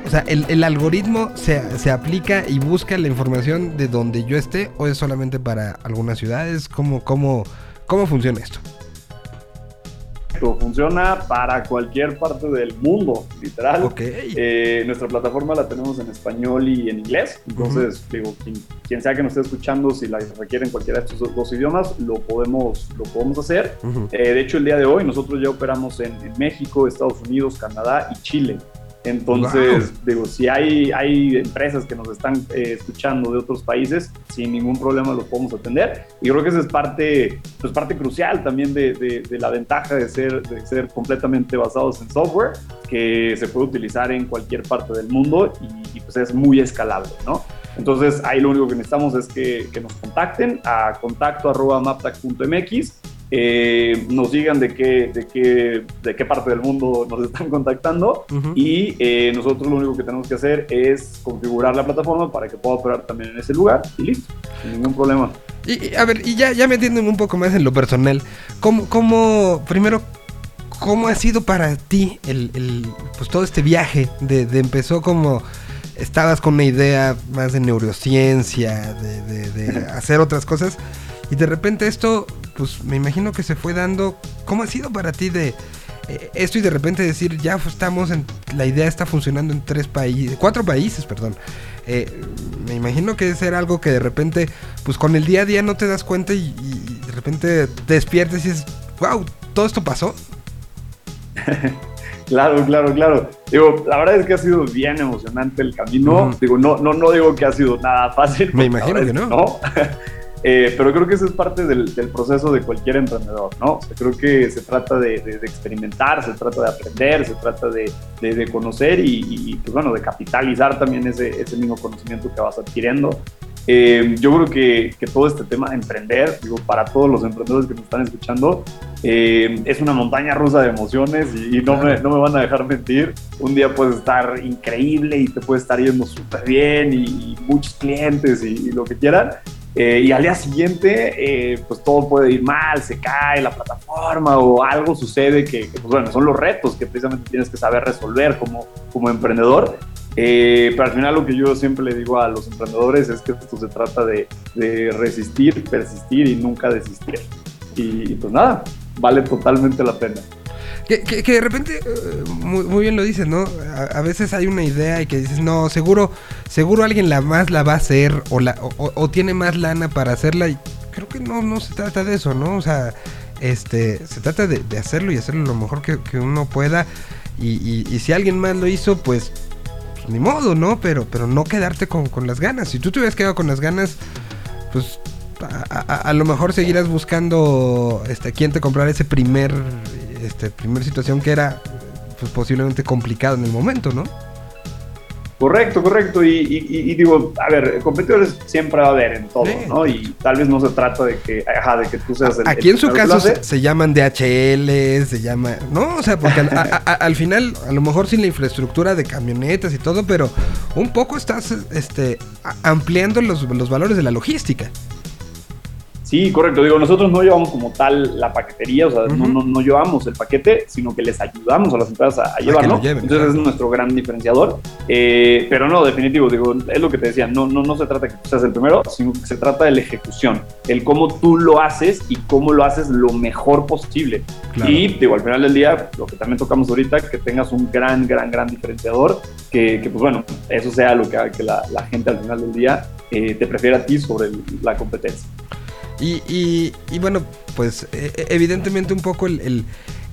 O sea, ¿el, el algoritmo se, se aplica y busca la información de donde yo esté o es solamente para algunas ciudades? ¿Cómo, cómo, cómo funciona esto? Esto funciona para cualquier parte del mundo, literal. Ok. Eh, nuestra plataforma la tenemos en español y en inglés. Entonces, digo, quien, quien sea que nos esté escuchando, si la requieren cualquiera de estos dos idiomas, lo podemos, lo podemos hacer. Ujú. Eh, de hecho, el día de hoy nosotros ya operamos en, en México, Estados Unidos, Canadá y Chile. Entonces, digo, si hay, hay empresas que nos están eh, escuchando de otros países, sin ningún problema los podemos atender. Y creo que esa es parte, pues parte crucial también de, de- de la ventaja de ser, de ser completamente basados en software, que se puede utilizar en cualquier parte del mundo y, y, pues es muy escalable, ¿no? Entonces, ahí lo único que necesitamos es que, que nos contacten a contacto arroba maptac.mx eh, nos digan de qué, de, qué, de qué parte del mundo nos están contactando y eh, nosotros lo único que tenemos que hacer es configurar la plataforma para que pueda operar también en ese lugar y listo, sin ningún problema. Y, y, a ver, y ya, ya metiéndome un poco más en lo personal, ¿cómo, cómo primero, cómo ha sido para ti el, el, pues todo este viaje? De, de empezó como, estabas con una idea más de neurociencia, de, de- de hacer otras cosas, y de repente esto, pues me imagino que se fue dando, ¿cómo ha sido para ti de... eh, esto y de repente decir, ya estamos en, la idea está funcionando en tres países, cuatro países, perdón. Eh, me imagino que es ser algo que de repente, pues con el día a día no te das cuenta y, y de repente te despiertas y dices, wow, todo esto pasó. Claro, claro, claro. Digo, la verdad es que ha sido bien emocionante el camino. Ujú. Digo, no, no, no digo que ha sido nada fácil. Me imagino que es no. Eh, pero creo que eso es parte del, del proceso de cualquier emprendedor, ¿no? O sea, creo que se trata de, de- de experimentar, se trata de aprender, se trata de, de- de conocer y, y, pues bueno, de capitalizar también ese, ese mismo conocimiento que vas adquiriendo. Eh, yo creo que, que todo este tema de emprender, digo, para todos los emprendedores que nos están escuchando, eh, es una montaña rusa de emociones y, y no, me, no me van a dejar mentir. Un día puedes estar increíble y te puede estar yendo súper bien y, y muchos clientes y, y lo que quieran. Eh, y al día siguiente, eh, pues todo puede ir mal, se cae la plataforma o algo sucede que, que, pues bueno, son los retos que precisamente tienes que saber resolver como, como emprendedor. Eh, pero al final lo que yo siempre le digo a los emprendedores es que esto se trata de, resistir, persistir y nunca desistir. Y, pues nada, vale totalmente la pena. Que, de repente, eh, muy, bien lo dices, ¿no? A, veces hay una idea y que dices, no, seguro, seguro alguien la más la va a hacer o, la, o, tiene más lana para hacerla. Y creo que no, no se trata de eso, ¿no? O sea, este, se trata de, hacerlo y hacerlo lo mejor que, uno pueda. Y, y- si alguien más lo hizo, pues ni modo, ¿no? Pero, pero no quedarte con, con las ganas. Si tú te hubieras quedado con las ganas, pues a, lo mejor seguirás buscando este quién te comprara ese primer este primer situación que era pues posiblemente complicado en el momento, ¿no? Correcto, correcto. Y, y- y- digo, a ver, competidores siempre va a haber en todo, Sí. ¿no? Y tal vez no se trata de que, ajá, de que tú seas el Aquí el en su caso se, se llaman DHL, se llama, no, o sea, porque al, a- a- al final a lo mejor sin la infraestructura de camionetas y todo, pero un poco estás este ampliando los, los valores de la logística. Sí, correcto. Digo, nosotros no llevamos como tal la paquetería, o sea, no, no, no llevamos el paquete, sino que les ayudamos a las empresas a, a llevarlo. lleven, Entonces claro. es nuestro gran diferenciador. Eh, pero no, definitivo, digo, es lo que te decía, no, no, no se trata de que tú seas el primero, sino que se trata de la ejecución, el cómo tú lo haces y cómo lo haces lo mejor posible. Claro. Y digo, al final del día, lo que también tocamos ahorita, que tengas un gran, gran, gran diferenciador, que, que, pues bueno, eso sea lo que haga que la, la gente al final del día eh, te prefiera a ti sobre la competencia. Y, y, y bueno, pues eh, eh, evidentemente un poco el,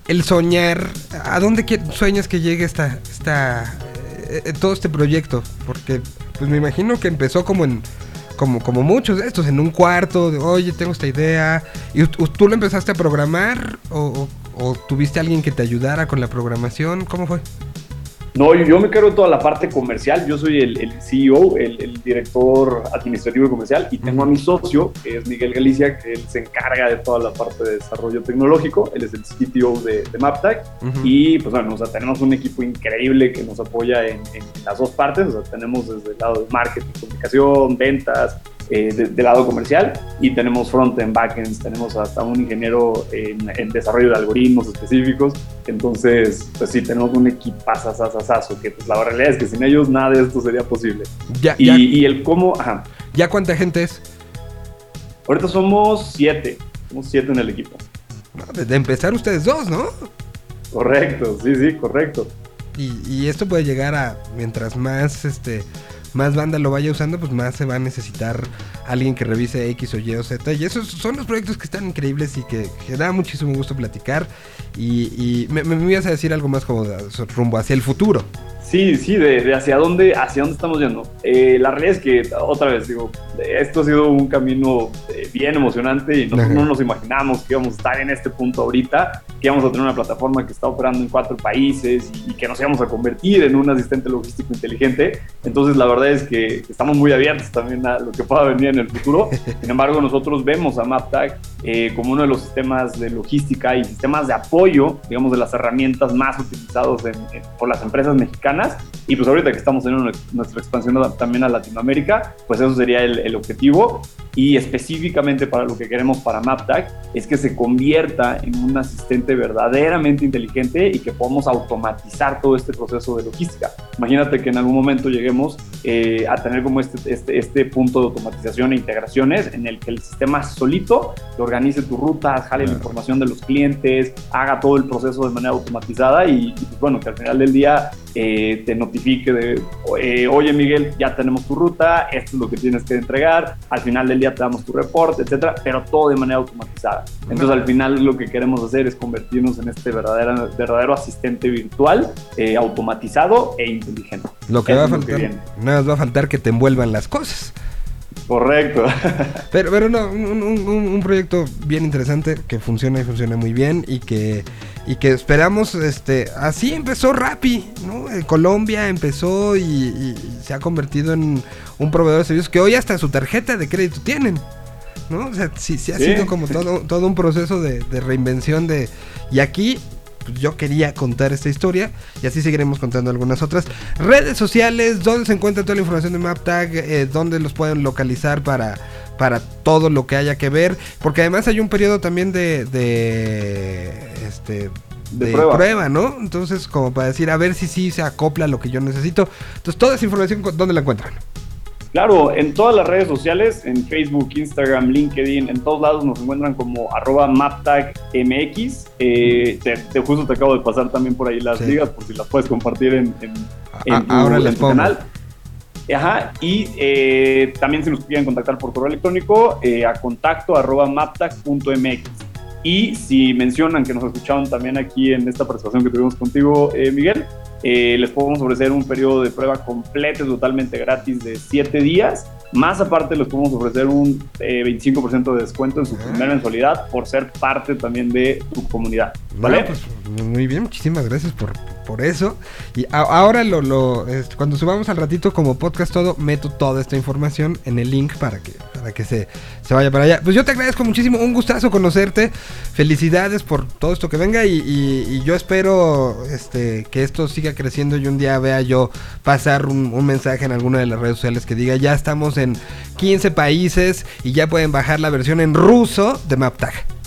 el, soñar, ¿a dónde sueñas que llegue esta, esta, eh, todo este proyecto? Porque pues me imagino que empezó como en, como, como muchos de estos, en un cuarto, oye, tengo esta idea. ¿Y tú lo empezaste a programar o- o tuviste alguien que te ayudara con la programación? ¿Cómo fue? No, yo, yo me cargo de toda la parte comercial. Yo soy el, el CEO, el, el director administrativo y comercial, y tengo a mi socio, que es Miguel Galicia, que él se encarga de toda la parte de desarrollo tecnológico. Él es el CTO de, de MapTag. Ujú. Y pues bueno, o sea, tenemos un equipo increíble que nos apoya en, en las dos partes. O sea, tenemos desde el lado de marketing, comunicación, ventas, eh, de- del lado comercial y tenemos front-end, backends, tenemos hasta un ingeniero en, en desarrollo de algoritmos específicos. Entonces, pues sí, tenemos un equipazazazazazo que pues la realidad es que sin ellos nada de esto sería posible. Ya, Y, ya, y el cómo, ajá, ¿Ya cuánta gente es? ahorita somos siete, somos siete en el equipo. Desde empezar ustedes dos, ¿no? Correcto, sí, sí, correcto. Y, y esto puede llegar a, mientras más este más banda lo vaya usando, pues más se va a necesitar alguien que revise X o Y o Z. Y esos son los proyectos que están increíbles y que, da muchísimo gusto platicar. Y, me, me, ibas a decir algo más como rumbo hacia el futuro. Sí, sí, de, de hacia dónde hacia dónde estamos yendo. Eh, la realidad es que, otra vez, digo, esto ha sido un camino eh, bien emocionante y Ajá. no nos imaginamos que íbamos a estar en este punto ahorita, que íbamos a tener una plataforma que está operando en cuatro países y, y que nos íbamos a convertir en un asistente logístico inteligente. Entonces, la verdad es que estamos muy abiertos también a lo que pueda venir en el futuro. Sin embargo, nosotros vemos a MapTag eh, como uno de los sistemas de logística y sistemas de apoyo, digamos, de las herramientas más utilizados en- en- por las empresas mexicanas. Y pues ahorita que estamos teniendo nues- nuestra expansión también a Latinoamérica, pues eso sería el, el objetivo. Y específicamente para lo que queremos para MapTag es que se convierta en un asistente verdaderamente inteligente y que podamos automatizar todo este proceso de logística. Imagínate que en algún momento lleguemos eh, a tener como este, este, este punto de automatización e integraciones en el que el sistema solito te organice tus rutas, jale la información de los clientes, haga todo el proceso de manera automatizada y, y, pues, bueno, que al final del día eh, te notifique de, eh, oye Miguel, ya tenemos tu ruta, esto es lo que tienes que entregar, al final del día te damos tu reporte, etcétera, pero todo de manera automatizada. Entonces al final lo que queremos hacer es convertirnos en este verdadero, verdadero asistente virtual, eh, automatizado e inteligente. Lo que va a faltar, nada más va a faltar que te envuelvan las cosas. Correcto. Pero, pero no, un, un- un- un proyecto bien interesante que funciona y funciona muy bien y que, y que esperamos, este, así empezó Rappi, ¿no? En Colombia empezó y, y se ha convertido en un proveedor de servicios que hoy hasta su tarjeta de crédito tienen, ¿no? O sea, sí, sí ha Sí. sido como todo, todo un proceso de, de reinvención de... Y aquí pues, yo quería contar esta historia y así seguiremos contando algunas otras. Redes sociales, donde se encuentra toda la información de MapTag, eh, donde los pueden localizar para, para todo lo que haya que ver. Porque además hay un periodo también de... de este, De de prueba. prueba. ¿no? Entonces, como para decir, a ver si sí se acopla lo que yo necesito. Entonces, toda esa información, ¿dónde la encuentran? Claro, en todas las redes sociales, en Facebook, Instagram, LinkedIn, en todos lados nos encuentran como arroba maptagmx. Eh, te, te- justo te acabo de pasar también por ahí las Sí. ligas, por si las puedes compartir en, en- en A- tu, ahora en les tu pongo. canal. Ajá, y eh, también si nos quieren contactar por correo electrónico, eh, a contacto arroba maptag.mx. Y si mencionan que nos escucharon también aquí en esta presentación que tuvimos contigo, eh, Miguel, eh, les podemos ofrecer un periodo de prueba completo totalmente gratis de 7 días. Más aparte, les podemos ofrecer un eh, 25% de descuento en su Ah. primera mensualidad por ser parte también de tu comunidad. ¿Vale? Bueno, pues, muy bien, muchísimas gracias por, por eso. Y a- ahora lo, lo cuando subamos al ratito como podcast todo, meto toda esta información en el link para que, para que se, se vaya para allá. Pues yo te agradezco muchísimo, un gustazo conocerte. Felicidades por todo esto que venga y, yo espero este, que esto siga creciendo y un día vea yo pasar un, un mensaje en alguna de las redes sociales que diga ya estamos en 15 países y ya pueden bajar la versión en ruso de MapTag.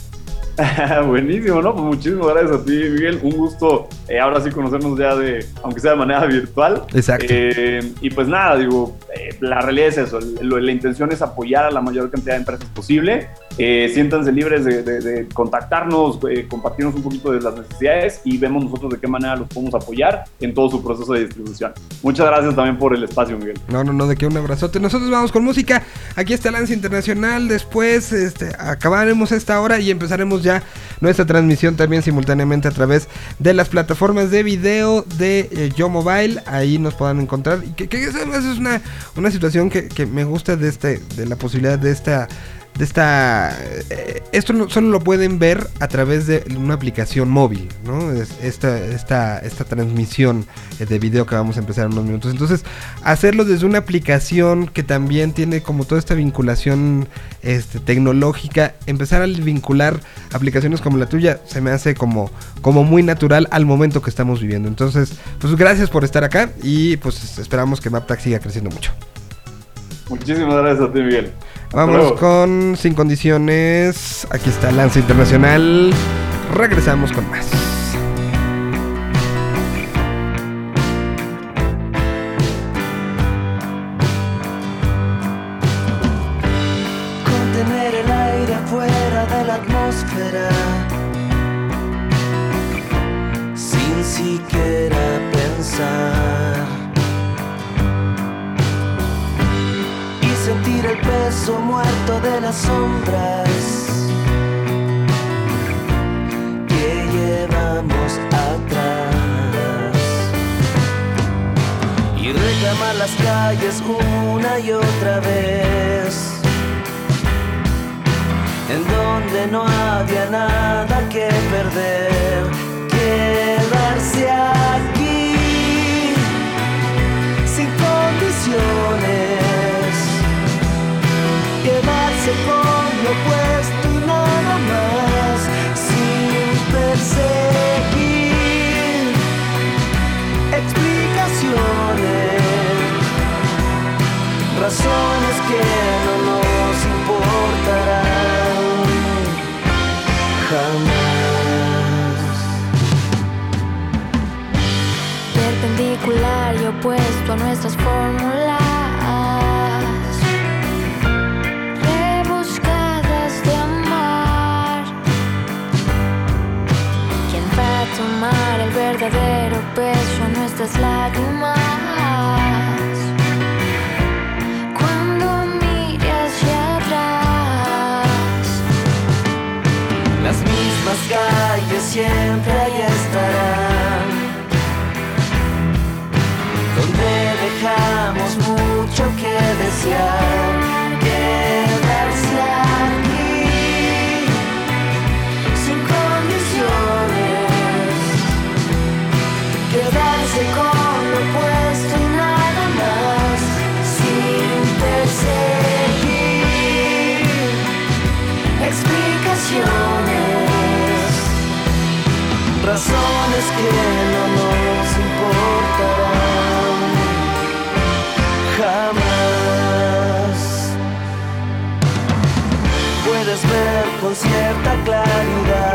Buenísimo, ¿no? Pues muchísimas gracias a ti, Miguel. Un gusto eh, ahora sí conocernos ya de, aunque sea de manera virtual. Exacto. Eh, y pues nada, digo, eh, la realidad es eso. Lo- la intención es apoyar a la mayor cantidad de empresas posible. Eh, siéntanse libres de, de- de contactarnos, eh, compartirnos un poquito de las necesidades y vemos nosotros de qué manera los podemos apoyar en todo su proceso de distribución. Muchas gracias también por el espacio, Miguel. No, no, no, de que un abrazote. Nosotros vamos con música. Aquí está Lance Internacional. Después este, acabaremos esta hora y empezaremos ya nuestra transmisión también simultáneamente a través de las plataformas de video de eh, Yo Mobile, ahí nos puedan encontrar. Y que, que es una, una situación que, que me gusta de este, de la posibilidad de esta esta eh, esto no- solo lo pueden ver a través de una aplicación móvil, ¿no? Es- Esta, esta, esta transmisión de video que vamos a empezar en unos minutos. Entonces, hacerlo desde una aplicación que también tiene como toda esta vinculación este, tecnológica, empezar a vincular aplicaciones como la tuya, se me hace como, muy natural al momento que estamos viviendo. Entonces, pues gracias por estar acá y pues esperamos que MapTag siga creciendo mucho. Muchísimas gracias a ti, Miguel. Vámonos con Sin Condiciones. Aquí está Lanza Internacional. Regresamos con más. No había nada que perder, opuesto a nuestras fórmulas rebuscadas de amar. ¿Quién va a tomar el verdadero peso a nuestras lágrimas? Las mismas calles siempre ahí mucho que desear. Quedarse aquí sin condiciones. Quedarse con lo puesto y nada más. Sin perseguir explicaciones, razones que no con cierta claridad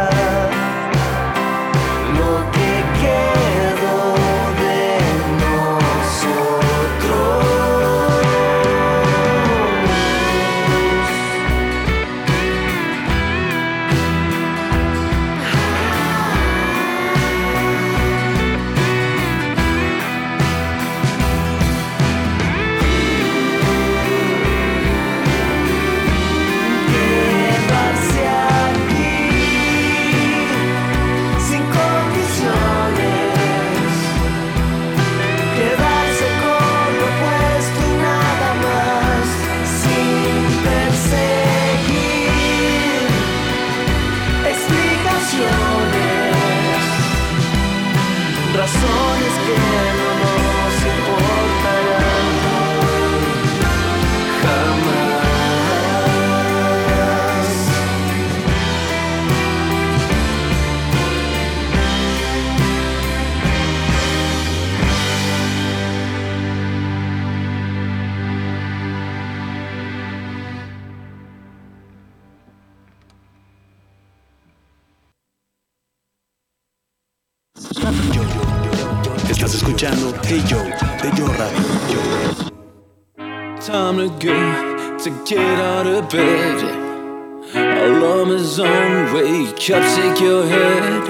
up, shake your head.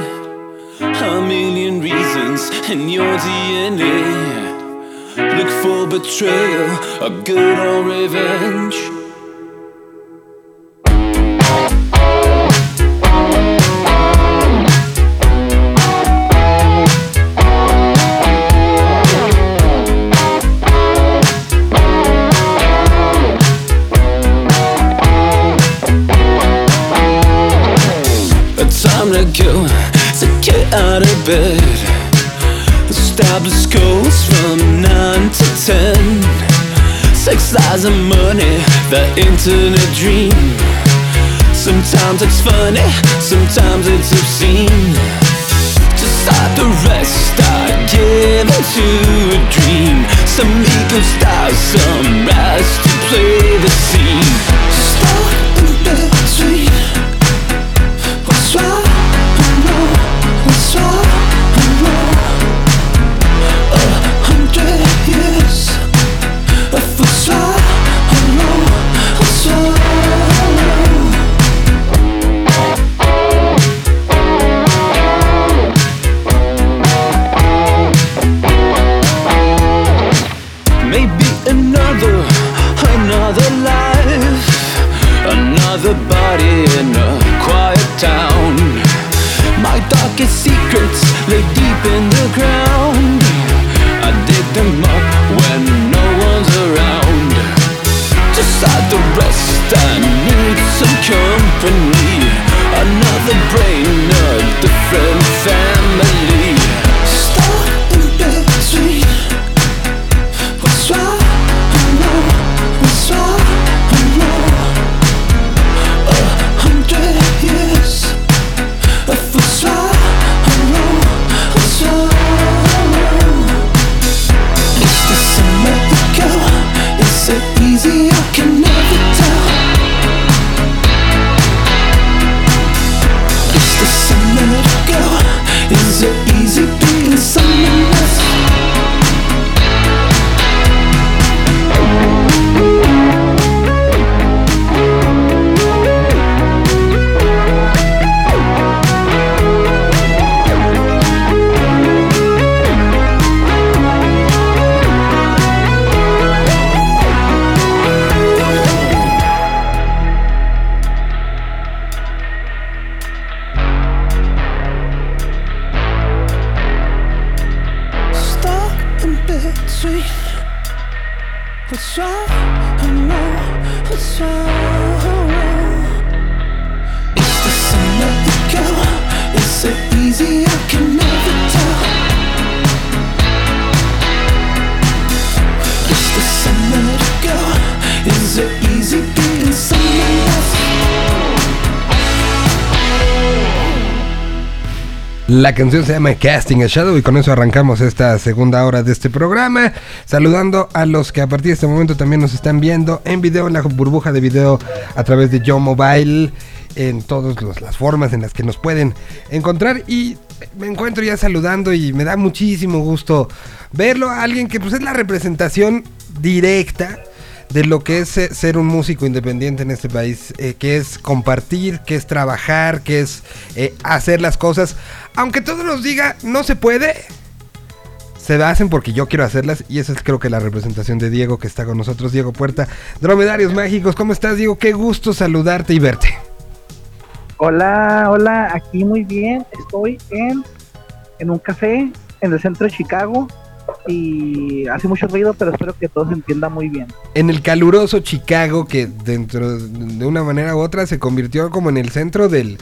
A million reasons in your DNA. Look for betrayal, a good old revenge. Bed. Established goals from 9 to 10. Sex, lies, and money, the internet dream. Sometimes it's funny, sometimes it's obscene. Just like the rest, I give into a dream. Some ego stars, some rise to play the scene. La canción se llama Casting a Shadow y con eso arrancamos esta segunda hora de este programa. Saludando a los que a partir de este momento también nos están viendo en video, en la burbuja de video a través de Yo Mobile, en todas las formas en las que nos pueden encontrar. Y me encuentro ya saludando y me da muchísimo gusto verlo a alguien que pues es la representación directa de lo que es eh, ser un músico independiente en este país, eh, que es compartir, que es trabajar, que es eh, hacer las cosas. Aunque todos nos diga, no se puede, se hacen porque yo quiero hacerlas y esa es creo que la representación de Diego que está con nosotros, Diego Puerta. Dromedarios Mágicos, ¿cómo estás Diego? Qué gusto saludarte y verte. Hola, hola, aquí muy bien. Estoy en, en un café en el centro de Chicago y hace mucho ruido, pero espero que todo se entienda muy bien. En el caluroso Chicago que dentro de una manera u otra se convirtió como en el centro del,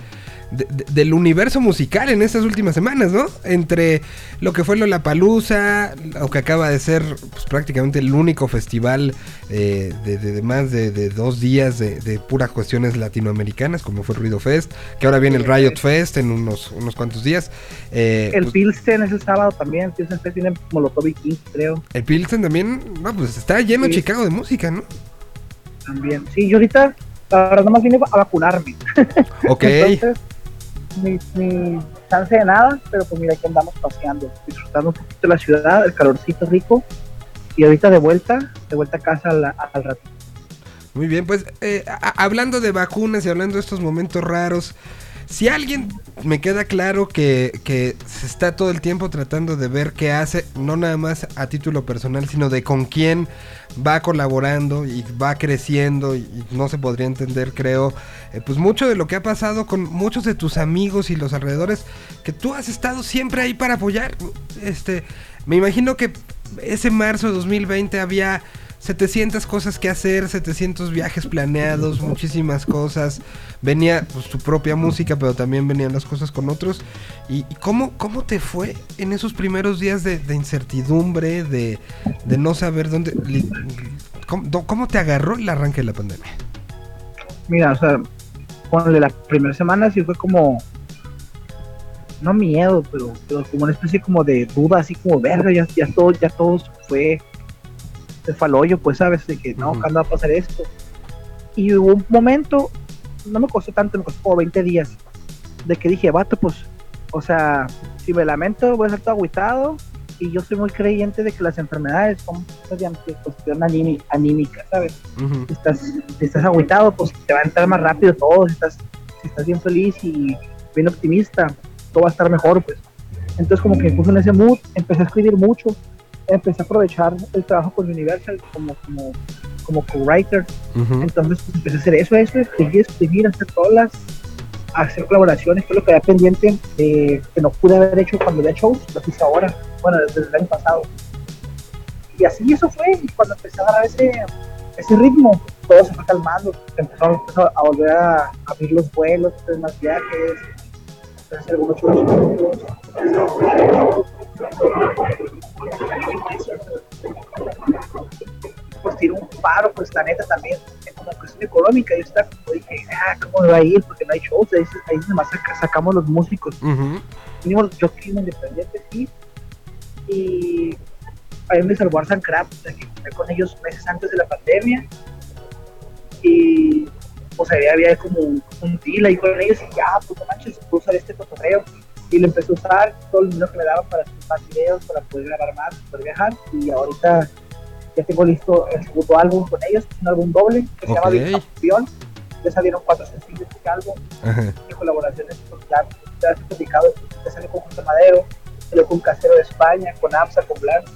de- de- del universo musical en estas últimas semanas, ¿no? Entre lo que fue Lollapalooza, lo que acaba de ser pues, prácticamente el único festival eh, de, de- más de, de dos días de, de puras cuestiones latinoamericanas, como fue el Ruido Fest, que ahora viene el Riot Fest en unos, unos cuantos días. Eh, El pues, Pilsen es el sábado también. Pilsen Fest tiene Molotov y King, creo. el Pilsen también, no, pues está lleno Sí. Chicago de música, ¿no? También. Sí, yo ahorita, la verdad, nomás vine a vacunarme. Ok. Entonces, ni, ni chance de nada, pero pues mira, aquí andamos paseando, disfrutando un poquito la ciudad, el calorcito rico. Y ahorita de vuelta, de vuelta a casa al, al ratito. Muy bien, pues eh, hablando de vacunas y hablando de estos momentos raros, si alguien me queda claro que, que se está todo el tiempo tratando de ver qué hace, no nada más a título personal, sino de con quién va colaborando y va creciendo y, no se podría entender, creo, eh, pues mucho de lo que ha pasado con muchos de tus amigos y los alrededores, que tú has estado siempre ahí para apoyar. Este, me imagino que ese marzo de 2020 había 700 cosas que hacer, 700 viajes planeados, muchísimas cosas. Venía pues, tu propia música, pero también venían las cosas con otros. ¿Y, y cómo, cómo te fue en esos primeros días de, incertidumbre, de, de no saber dónde... ¿cómo, cómo te agarró el arranque de la pandemia? Mira, o sea, ponle la primera semana sí fue como, no miedo, pero, pero como una especie como de duda, así como, verga, ya, ya todo, ya todo fue, se fue al hoyo, pues, ¿sabes? De que, no. ¿cuándo va a pasar esto? Y hubo un momento, no me costó tanto, me costó como 20 días, de que dije, vato, pues, o sea, si me lamento, voy a estar todo agüitado, y yo soy muy creyente de que las enfermedades son de cuestión aními- anímica, ¿sabes? Ujú. si estás, si estás agüitado, pues te va a entrar más rápido todo. Si estás, si estás bien feliz y bien optimista, todo va a estar mejor, pues. Entonces, como que me puse en ese mood, empecé a escribir mucho, empecé a aprovechar el trabajo con Universal como, como, como co-writer. Entonces, pues, empecé a hacer eso, eso, escribir, escribir, hacer todas hacer colaboraciones, es lo que había pendiente, eh, que no pude haber hecho cuando había shows, lo hice ahora, bueno, desde el año pasado. Y así eso fue, y cuando empecé a agarrar ese, ese ritmo, todo se fue calmando, empezó, empezó a volver a abrir los vuelos, hacer más viajes, hacer algunos shows pues tiró un paro, pues la neta también, en como cuestión económica, yo estaba como dije, ah, ¿cómo me va a ir? Porque no hay shows, ahí, ahí nomás saca- sacamos los músicos, Ujú. mínimo yo como independiente, sí, y ahí me salvó o sea, que con ellos meses antes de la pandemia, y pues ahí había como un, un deal ahí con ellos, y ya, pues no manches, puedo usar este cotorreo, y lo empecé a usar, todo el dinero que me daban para hacer más videos, para poder grabar más, poder viajar, y ahorita ya tengo listo el segundo álbum con ellos, un álbum doble, que se llama. Bicampeón, ya salieron cuatro sencillos de este álbum, de colaboraciones con ya, ya has platicado, que sale con José Madero, salió con Casero de España, con APSA, con Blanco,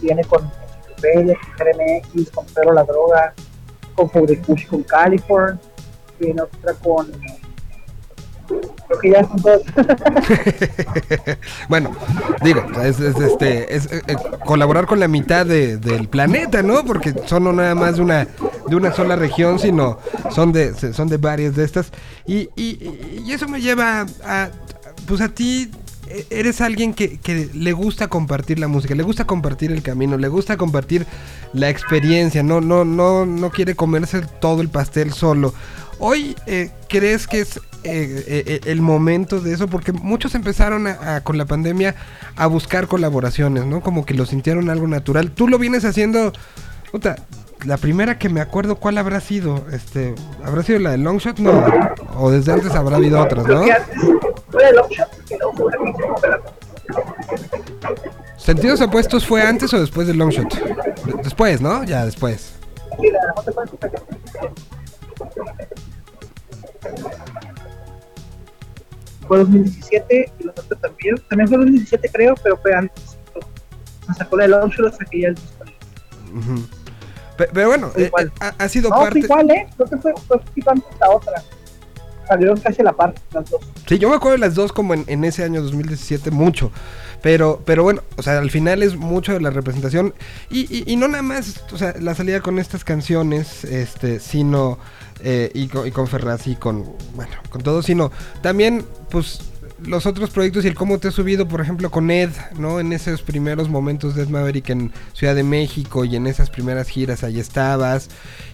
viene con Enciclopedia, con RMX, con Pedro La Droga, con Fabricush, con Californ, viene otra con creo que ya son todas bueno, digo, es, es, este, es eh, eh, colaborar con la mitad de- del planeta, ¿no? Porque son no nada más de una, de una sola región, sino son de, son de varias de estas. Y, y- y eso me lleva a, pues a ti, eh, eres alguien que, que le gusta compartir la música, le gusta compartir el camino, le gusta compartir la experiencia, no, no, no, no quiere comerse todo el pastel solo. Hoy, eh, ¿crees que es eh, eh, el momento de eso? Porque muchos empezaron con la pandemia a buscar colaboraciones, ¿no? Como que lo sintieron algo natural. Tú lo vienes haciendo... Puta, la primera que me acuerdo, ¿cuál habrá sido? Este, ¿Habrá sido la de Longshot? No. O desde antes habrá habido otras, ¿no? ¿Sentidos opuestos fue antes o después de Longshot? De- Después, ¿no? Ya después. Fue 2017 y la otra también. También fue 2017 creo, pero fue antes. Me sacó la de Longshot, lo saqué ya el disco. Pe- Pero, bueno, eh, eh, ha, ha sido No, fue parte... igual, ¿eh? Creo que fue, fue antes la otra. Salieron casi a la par, las dos. Sí, yo me acuerdo de las dos como en, en ese año 2017, mucho. Pero, pero bueno, o sea, al final es mucho de la representación. Y, y, y no nada más, o sea, la salida con estas canciones, este, sino, eh, y, con, y con Ferraz y con, bueno, con todo, sino también, pues, los otros proyectos y el cómo te has subido, por ejemplo, con Ed, ¿no? En esos primeros momentos de Ed Maverick en Ciudad de México y en esas primeras giras, ahí estabas.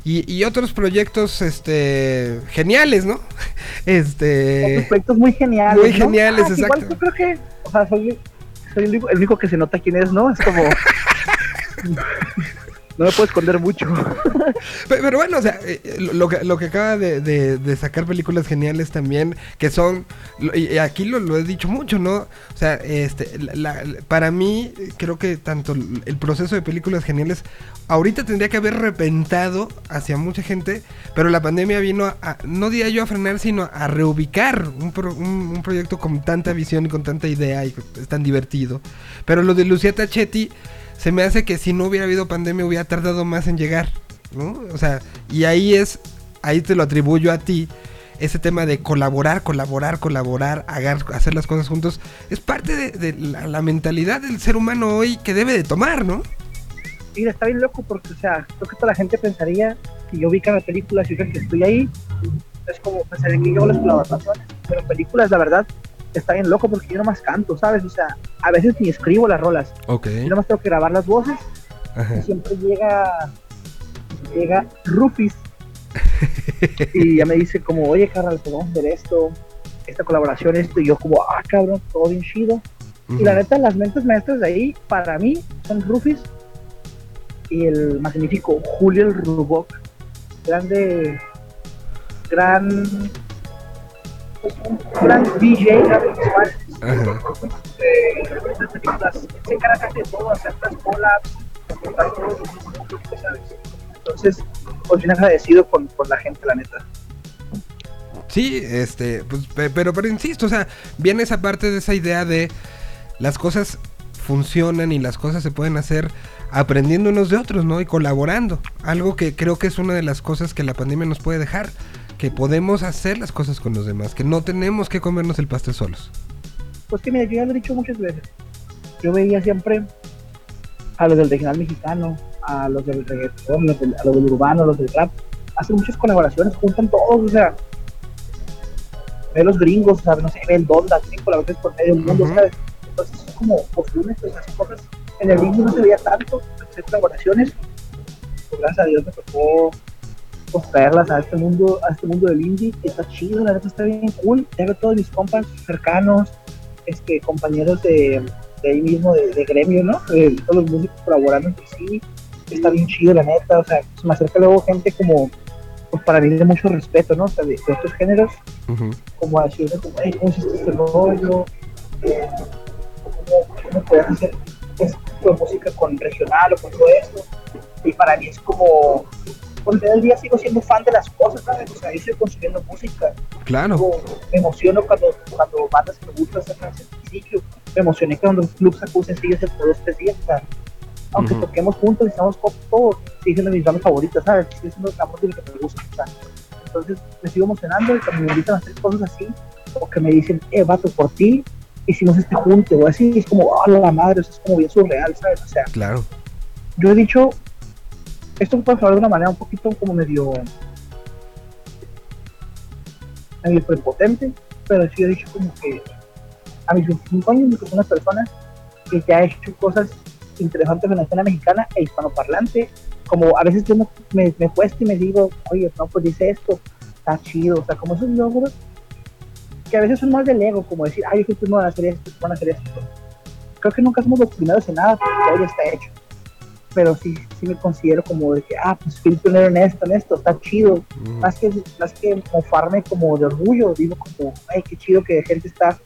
Y, y otros proyectos, este, geniales, ¿no? Este... Otros proyectos muy geniales. muy ¿no? geniales, Ah, exacto. Igual yo creo que, o sea, soy, soy el, único, el único que se nota quién es, ¿no? Es como. no me puedo esconder mucho. Pe- Pero, bueno, o sea, eh, eh, lo, que, lo que acaba de, sacar películas geniales también, que son, y aquí lo, he dicho mucho, ¿no? O sea, este, para mí, creo que tanto el proceso de películas geniales, ahorita tendría que haber repentado hacia mucha gente, pero la pandemia vino a, no diría yo a frenar, sino a reubicar un, pro- un proyecto con tanta visión y con tanta idea y es tan divertido. Pero lo de Lucía Tachetti se me hace que si no hubiera habido pandemia hubiera tardado más en llegar, ¿no? O sea, y ahí es, ahí te lo atribuyo a ti, ese tema de colaborar, colaborar, colaborar, hacer las cosas juntos, es parte de, de la, la mentalidad del ser humano hoy que debe de tomar, ¿no? Mira, está bien loco porque, o sea, creo que toda la gente pensaría que yo vi cada película, si que estoy ahí, es como pensaría que yo las colaboraciones, pero en películas, la verdad, está bien loco porque yo nomás canto, ¿sabes? O sea, a veces ni escribo las rolas, Ok. yo nomás tengo que grabar las voces y Ajá. siempre llega, llega Rufis y ya me dice como, oye, carnal, podemos hacer esto, esta colaboración, esto, y yo como, ah, cabrón, todo bien chido. Y la neta, las mentes maestras de ahí, para mí, son Rufis y el magnífico Julio el Ruboc. Grande, gran, pues, gran DJ, gran visual, Ajá. eh. Se encarga de todo, hacer las collabs, ¿sabes? Entonces, pues bien agradecido con, con la gente, la neta. Sí, este, pues, pe- pero, pero insisto, o sea, viene esa parte de esa idea de las cosas funcionan y las cosas se pueden hacer aprendiendo unos de otros, ¿no? Y colaborando. Algo que creo que es una de las cosas que la pandemia nos puede dejar. Que podemos hacer las cosas con los demás, que no tenemos que comernos el pastel solos. Pues que mira, yo ya lo he dicho muchas veces. Yo veía siempre a los del regional mexicano, a los del reggaetón, los del- a los del urbano, a los del rap. Hacen muchas colaboraciones, juntan todos, o sea, ve los gringos, ¿sabes? No sé, ve el Donda, tienen colaboraciones por medio del mundo. ¿sabes? Entonces es como costumbres, pues hacen cosas. En el indie no se veía tanto, hacer colaboraciones. Pues gracias a Dios me tocó traerlas a este mundo, a este mundo del indie, y está chido, la neta está bien cool. Veo todos mis compas cercanos, este, compañeros de, de ahí mismo, de, de gremio, ¿no? De todos los músicos colaborando entre sí. Está bien chido, la neta. O sea, se me acerca luego gente como, pues para mí de mucho respeto, ¿no? O sea, de, de otros géneros, como a decirme, como, hey, ¿cómo hiciste este rollo? Eh, ¿cómo, ¿Cómo puedes hacer este tipo de música con regional o con todo esto? Y para mí es como, por el final del día sigo siendo fan de las cosas, ¿sabes? O sea, yo sigo consumiendo música Claro. me emociono cuando, cuando bandas que me gustan sacan sencillo. Me emocioné cuando el club sacó un sencillo hace dos, tres días. sea, aunque Ujú. toquemos juntos y estamos con todo, sigue siendo mis bandas favoritas, ¿sabes? Sigue siendo la música que me gusta escuchar. Entonces me sigo emocionando y cuando me invitan a hacer cosas así, o que me dicen, eh, vato, por ti hicimos este junte, o así, es como, ah, la madre, o sea, es como bien surreal, ¿sabes? O sea, Claro. yo he dicho, esto puede hablar de una manera un poquito como medio, medio prepotente, pero sí he dicho como que a mis 25 años me soy una persona que ya ha hecho cosas interesantes en la escena mexicana e hispanoparlante, como a veces yo me, me, cuesta y me digo, oye, no, pues dice esto, está chido, o sea, como esos logros que a veces son más del ego, como decir, ay, yo el primero en hacer esto, van a hacer esto. Creo que nunca somos los primeros en nada, porque todo ya está hecho pero sí, sí me considero como de que, ah, pues fui el pionero en esto, en esto, está chido. Ujú. Más que, más que mofarme como de orgullo, digo como, ay, qué chido que gente está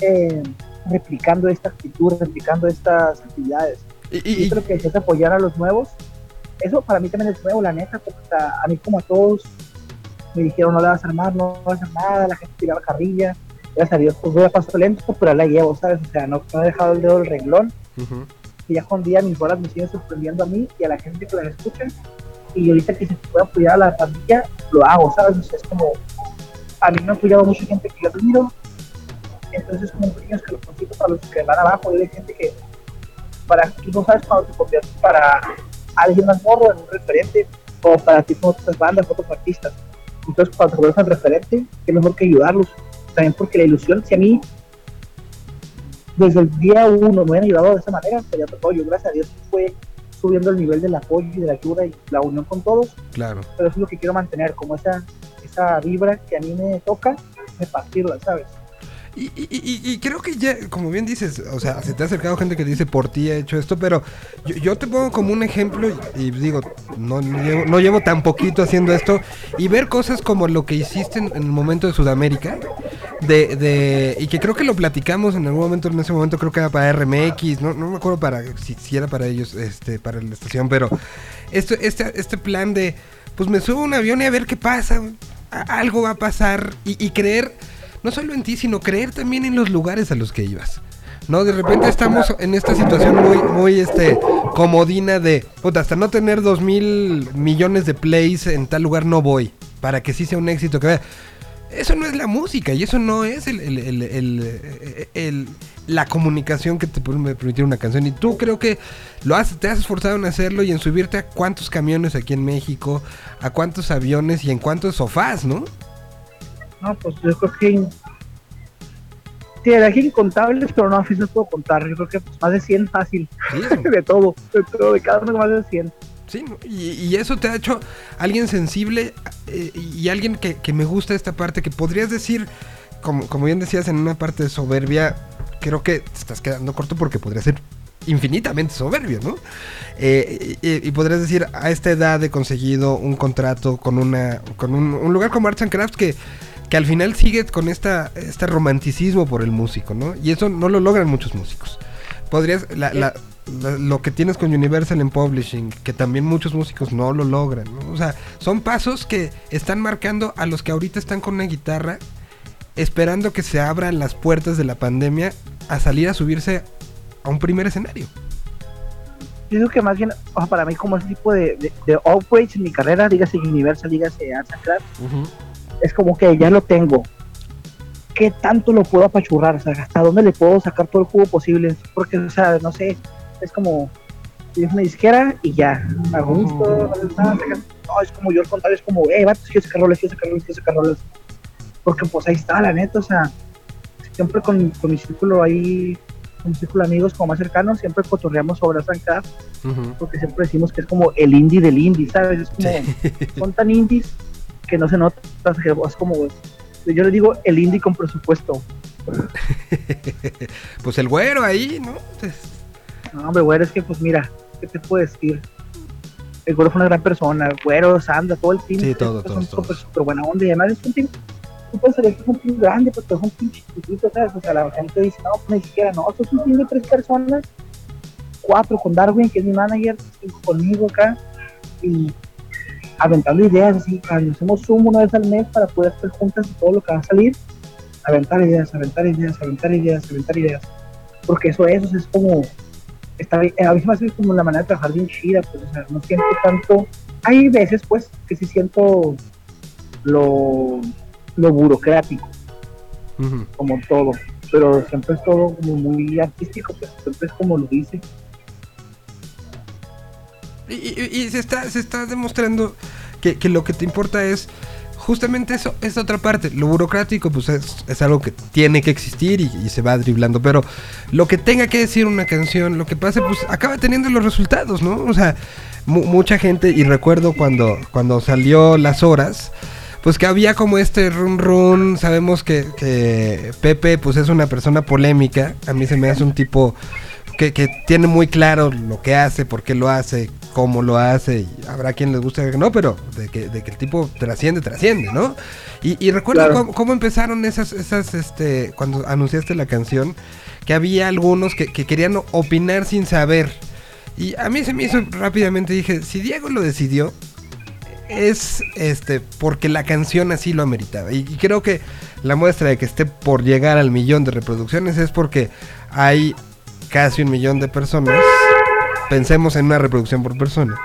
eh, replicando esta actitud, replicando estas actividades. Y, Y y- creo que es apoyar a los nuevos. Eso para mí también es nuevo, la neta, porque sea, a mí como a todos me dijeron, no la vas a armar, no vas a hacer nada, la gente tiraba carrilla. Gracias a Dios, pues voy a paso lento, pero la llevo, ¿sabes? O sea, no, no he dejado el dedo del renglón. Que ya con día mis rolas me siguen sorprendiendo a mí y a la gente que las escucha. Y ahorita que se puede apoyar a la pandilla, lo hago, ¿sabes? O sea, es como, a mí me ha apoyado mucha gente que yo admiro. Entonces, como un pequeño escaloncito para los que van abajo, y hay gente que, para, tú no sabes cuando te conviertes para alguien más morro en un referente, o para ti con otras bandas, otros artistas. Entonces, cuando te conviertes en referente, qué mejor que ayudarlos. También porque la ilusión, si a mí desde el día uno me hubieran ayudado de esa manera, sería todo yo, gracias a Dios, fue subiendo el nivel del apoyo y de la ayuda y la unión con todos, Claro. pero eso es lo que quiero mantener, como esa, esa vibra que a mí me toca, repartirla, ¿sabes? Y, y- y- creo que ya, como bien dices, o sea, se te ha acercado gente que dice por ti he hecho esto, pero yo, te pongo como un ejemplo y, digo, no, no llevo, no llevo tan poquito haciendo esto y ver cosas como lo que hiciste en, el momento de Sudamérica, de, de, y que creo que lo platicamos en algún momento, en ese momento creo que era para RMX, no, no me acuerdo para si, si era para ellos, este, para la estación, pero este, este, este plan de, pues me subo a un avión y a ver qué pasa, algo va a pasar y, y creer no solo en ti, sino creer también en los lugares a los que ibas. No, de repente estamos en esta situación muy, muy, este, comodina de, puta, hasta no tener dos mil millones de plays en tal lugar no voy, para que sí sea un éxito que vea. eso no es la música y eso no es el, el- el- el- la comunicación que te puede permitir una canción. Y tú creo que lo has, te has esforzado en hacerlo y en subirte a cuántos camiones aquí en México, a cuántos aviones y en cuántos sofás, ¿no? No, pues yo creo que. Sí, era aquí incontables, pero no, así no puedo contar. Yo creo que pues, más de 100 fácil. Sí, de todo, de todo, de cada uno más de 100. Sí, y, y eso te ha hecho alguien sensible eh, y alguien que, que me gusta esta parte, que podrías decir, como, como bien decías, en una parte de soberbia, creo que te estás quedando corto porque podría ser infinitamente soberbio, ¿no? Eh, y, y podrías decir, a esta edad he conseguido un contrato con una con un, un lugar como Arts and Crafts que, que al final sigue con esta, este romanticismo por el músico, ¿no? Y eso no lo logran muchos músicos. Podrías, la- la- la- lo que tienes con Universal en Publishing, que también muchos músicos no lo logran, ¿no? O sea, son pasos que están marcando a los que ahorita están con una guitarra, esperando que se abran las puertas de la pandemia a salir a subirse a un primer escenario. Yo digo que más bien, o sea, para mí, como ese tipo de, de, de upgrades en mi carrera, dígase Universal, dígase Arts and Crafts, es como que ya lo tengo. ¿Qué tanto lo puedo apachurrar? O sea, ¿hasta dónde le puedo sacar todo el jugo posible? Porque, o sea, no sé, es como, es una disquera y ya, a gusto, no, es como yo al contrario, es como, eh, vatos, quiero sacar roles, quiero sacar roles, quiero sacar roles. Porque pues ahí está, la neta, o sea, siempre con, con mi círculo ahí, con mi círculo de amigos como más cercanos, siempre cotorreamos sobre Arts and Crafts porque siempre decimos que es como el indie del indie, ¿sabes? Es como, son tan indies que no se nota, es como, yo le digo el indie con presupuesto. Pues el güero ahí, ¿no? Pues, No, hombre, güero, es que pues mira, ¿qué te puedo decir? El güero fue una gran persona, güero, Sandra, todo el team. Sí, todo, todos. súper, súper buena onda y además es un team, tú puedes saber que es un team grande, pero es un team chiquitito, ¿sabes? O sea, la gente dice, no, pues ni siquiera, no, esto es un team de tres personas, cuatro con Darwin, que es mi manager, cinco conmigo acá, y aventando ideas, así, ah, hacemos Zoom una vez al mes para poder hacer juntas todo lo que va a salir, aventar ideas, aventar ideas, aventar ideas, aventar ideas, porque eso es, o sea, es como, está bien, a mí se me hace como la manera de trabajar bien chida, pues, o sea, no siento tanto, hay veces, pues, que sí siento lo, lo burocrático, como todo, pero siempre es todo como muy artístico, pues, siempre es como lo dice. Y, y- se está, se está demostrando que, que lo que te importa es justamente eso, esa otra parte. Lo burocrático, pues es, algo que tiene que existir y, y se va driblando. Pero lo que tenga que decir una canción, lo que pase, pues acaba teniendo los resultados, ¿no? O sea, mu- mucha gente, y recuerdo cuando, cuando salió Las Horas. Pues que había como este run run, sabemos que, que Pepe pues es una persona polémica, a mí se me hace un tipo que, que tiene muy claro lo que hace, por qué lo hace, cómo lo hace, y habrá quien les guste que no, pero de que, de que el tipo trasciende, trasciende, ¿no? Y, y recuerdo Claro. cómo, cómo empezaron esas, esas, este, cuando anunciaste la canción, que había algunos que, que querían opinar sin saber. Y a mí se me hizo rápidamente, dije, si Diego lo decidió, es este porque la canción así lo ameritaba. Y, y creo que la muestra de que esté por llegar al millón de reproducciones es porque hay casi un millón de personas, pensemos en una reproducción por persona,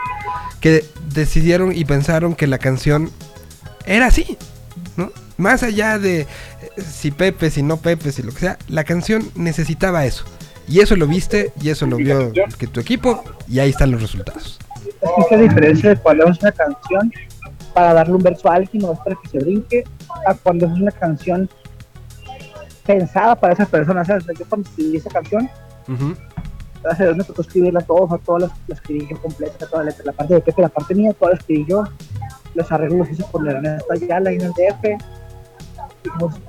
que decidieron y pensaron que la canción era así, ¿no? Más allá de eh, si Pepe, si no Pepe, si lo que sea, la canción necesitaba eso. Y eso lo viste, y eso lo vio que tu equipo, y ahí están los resultados. Es que diferencia de cuando es una canción para darle un verso a alguien o es para que se brinque, a cuando es una canción pensada para esa persona. ¿sabes? Yo cuando escribí esa canción, Ujú. hace dos me tocó escribirla todos, a todas las, la escribí yo completa, toda la, letra, la parte de Pepe, la parte mía, toda la escribí yo. Los arreglos los hice con la Ernesto Ayala y en el DF.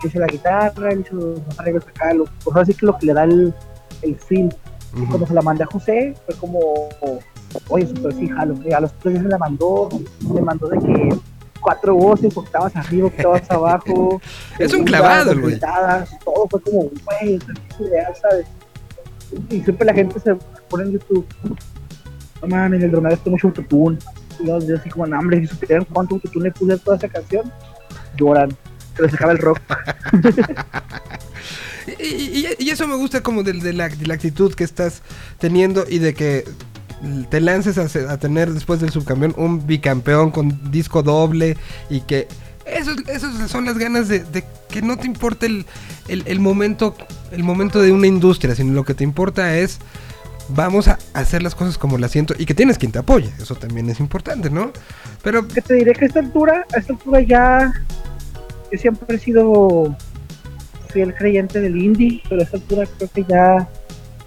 Hice la guitarra, hizo los arreglos acá, lo, pues así que lo que le da el, el feel. Y cuando se la mandé a José, fue como, oye, super sí, jalo. A los tres días me la mandó, me mandó de que cuatro voces, octavas arriba, octavas abajo. Es un clavado güey. Todo fue como, güey, qué ideal, ¿sabes? Y siempre la gente se pone en YouTube, no mames, el dromero está mucho autotune. Y yo, así como, no, hombre, si supieran cuánto autotune le puse a toda esa canción, lloran. Se les acaba el rock. Y, y- eso me gusta como de, de la, de la actitud que estás teniendo y de que te lances a, a tener después del subcampeón un bicampeón con disco doble y que Eso, esas son las ganas de, de que no te importe el, el- el momento, el momento de una industria, sino lo que te importa es vamos a hacer las cosas como las siento y que tienes quien te apoye. Eso también es importante, ¿no? Pero que te diré que a esta altura, a esta altura ya yo siempre he sido fiel creyente del indie, pero a esta altura creo que ya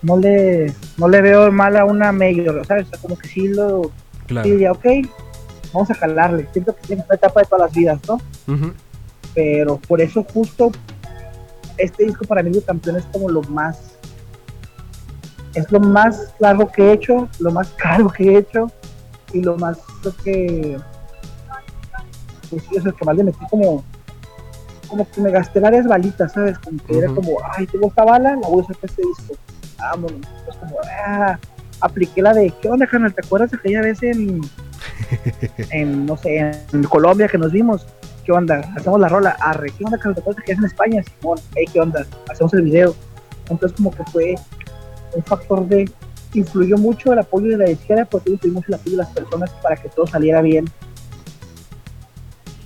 no le no le veo mal a una mayor, ¿sabes? O sea, como que sí lo claro. sí diría, ok, vamos a jalarle. Siento que tiene una etapa de todas las vidas, ¿no? Pero por eso justo este disco para mí de campeón es como lo más es lo más largo que he hecho, lo más caro que he hecho y lo más creo que pues es el que más le metí como como que me gasté varias balitas, ¿sabes? Como que era como, ay, tengo esta bala, la voy a usar para este disco. Vámonos. Es como, ah, apliqué la de, ¿qué onda, carnal? ¿Te acuerdas de aquella vez en, en no sé, en Colombia que nos vimos? ¿Qué onda? Hacemos la rola, arre, ¿qué onda, que es en España? Simón, hey, ¿qué onda? Hacemos el video. Entonces como que fue un factor de, influyó mucho el apoyo de la izquierda, porque mucho el apoyo de las personas para que todo saliera bien.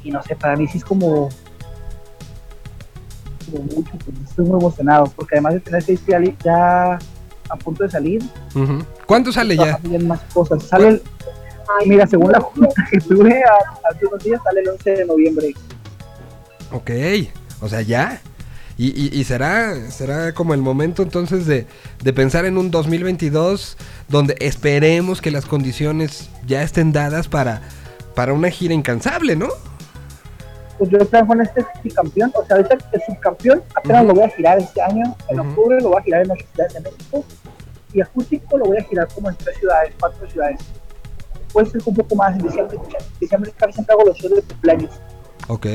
Y no sé, para mí sí es como, mucho, pues estoy muy emocionado, porque además de tener seis ya, ya a punto de salir. ¿Cuánto sale ya? más cosas. Sale el, mira, según la junta que tuve hace unos días, sale el 11 de noviembre. Ok, o sea, ya. Y, y- y será, será como el momento entonces de, de pensar en un 2022 donde esperemos que las condiciones ya estén dadas para, para una gira incansable, ¿no? Pues yo trabajo en este subcampeón, o sea, ahorita el subcampeón apenas lo voy a girar este año, en Ujú. octubre lo voy a girar en ocho ciudades de México, y acústico lo voy a girar como en tres ciudades, cuatro ciudades. Puede ser un poco más en diciembre, en diciembre casi siempre hago los shows de cumpleaños. Ok.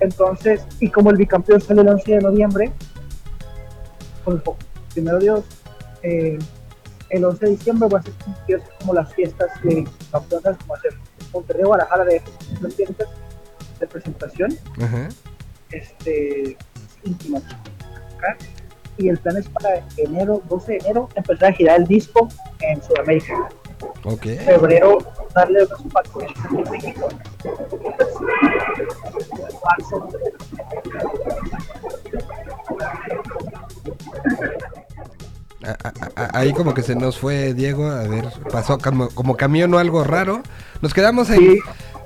Entonces, y como el bicampeón sale el 11 de noviembre, pues primero Dios, eh, el 11 de diciembre va a hacer como las fiestas de campeonas, como hacer Monterrey, Guadalajara, de las fiestas de presentación, Ajá. este, íntimas. acá. Y el plan es para enero, 12 de enero, empezar a girar el disco en Sudamérica. Ok. febrero darle unos vacaciones en México. Marzo. A- a- a- ahí como que se nos fue Diego, a ver, pasó como, como camión o algo raro. Nos quedamos. Sí,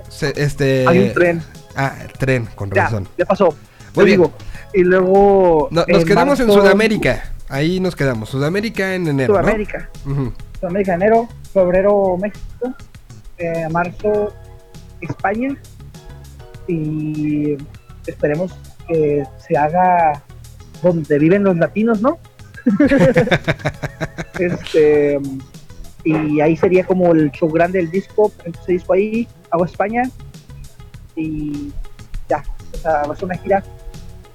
se- este... hay un tren. Ah, tren, con Ya, razón. ya pasó. Muy bien. digo. Y luego. No- nos quedamos en Sudamérica. Ahí nos quedamos. Sudamérica en enero. ¿no? Sudamérica. Ujú. Sudamérica, enero. Febrero, México. eh, marzo, España. Y esperemos que se haga donde viven los latinos, ¿no? este. Y ahí sería como el show grande del disco. Ese disco ahí. Hago España. Y ya. O sea, va a ser una gira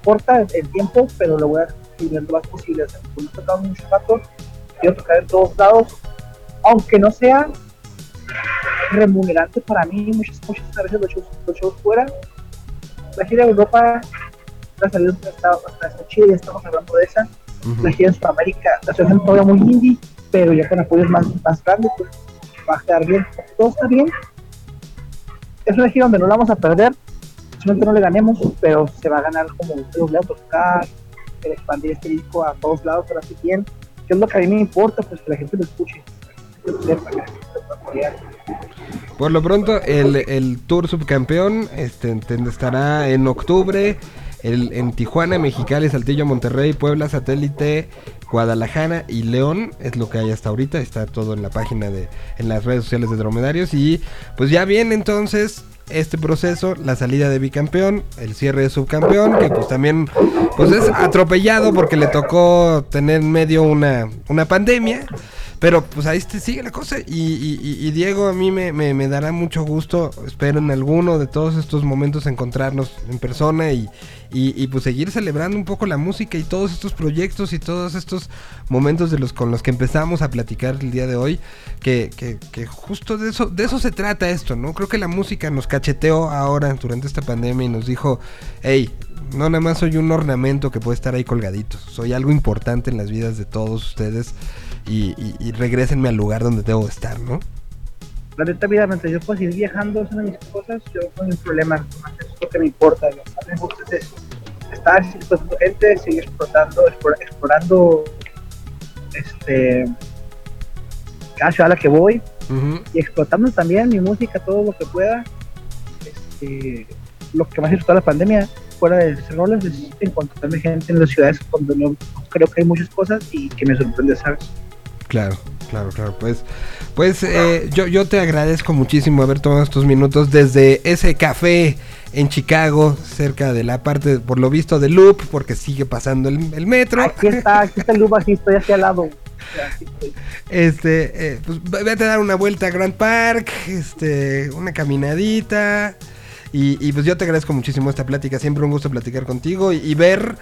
corta en tiempo, pero lo voy a escribir lo más posible. O sea, tocado mucho rato, quiero tocar en todos lados, aunque no sea remunerante para mí, muchas, muchas veces los shows, los shows fuera. La gira de Europa, la salida hasta, Chile, estamos hablando de esa. Ujú. La gira en Sudamérica, la situación todavía muy indie, pero ya con apoyos más, más grandes, pues va a quedar bien. Todo está bien. Es una gira donde no la vamos a perder, solamente no le ganemos, pero se va a ganar como los a tocar, el expandir este disco a todos lados, ahora sí bien, que es lo que a mí me importa, pues que la gente lo escuche, Por lo pronto, el, el Tour Subcampeón este, estará en octubre el- en Tijuana, Mexicali, Saltillo, Monterrey, Puebla, Satélite, Guadalajara y León. Es lo que hay hasta ahorita. Está todo en la página de, en las redes sociales de Dromedarios. Y pues ya viene entonces este proceso, la salida de bicampeón, el cierre de subcampeón, que pues también pues es atropellado porque le tocó tener en medio una, una pandemia. Pero pues ahí este, sigue la cosa. Y Diego, a mí me, me- me dará mucho gusto. Espero en alguno de todos estos momentos encontrarnos en persona y, y- pues seguir celebrando un poco la música y todos estos proyectos y todos estos momentos de los con los que empezamos a platicar el día de hoy. Que, que- que justo de eso, de eso se trata esto, ¿no? Creo que la música nos cacheteó ahora durante esta pandemia y nos dijo, hey, no nada más soy un ornamento que puede estar ahí colgadito. Soy algo importante en las vidas de todos ustedes y, y, y regrésenme al lugar donde debo estar, ¿no? La neta, mira, mientras yo puedo ir viajando haciendo mis cosas, yo no tengo problema, nomás eso es lo que me importa. Lo que me gusta es eso, estar explotando gente, seguir explotando, explora- explorando este, cada ciudad a la que voy y explotando también mi música, todo lo que pueda. Este, lo que más disfruté de la pandemia, fuera de hacer rolas, es encontrarme gente en las ciudades donde no creo que hay muchas cosas y que me sorprende, ¿sabes? Claro, claro, claro. Pues, pues eh, yo, yo te agradezco muchísimo haber tomado estos minutos desde ese café en Chicago, cerca de la parte, por lo visto, de Loop, porque sigue pasando el, el metro. Aquí está, aquí está el Luba, aquí estoy aquí al lado. Este, eh, pues vete a dar una vuelta a Grand Park, este, una caminadita. Y, pues yo te agradezco muchísimo esta plática, siempre un gusto platicar contigo y, ver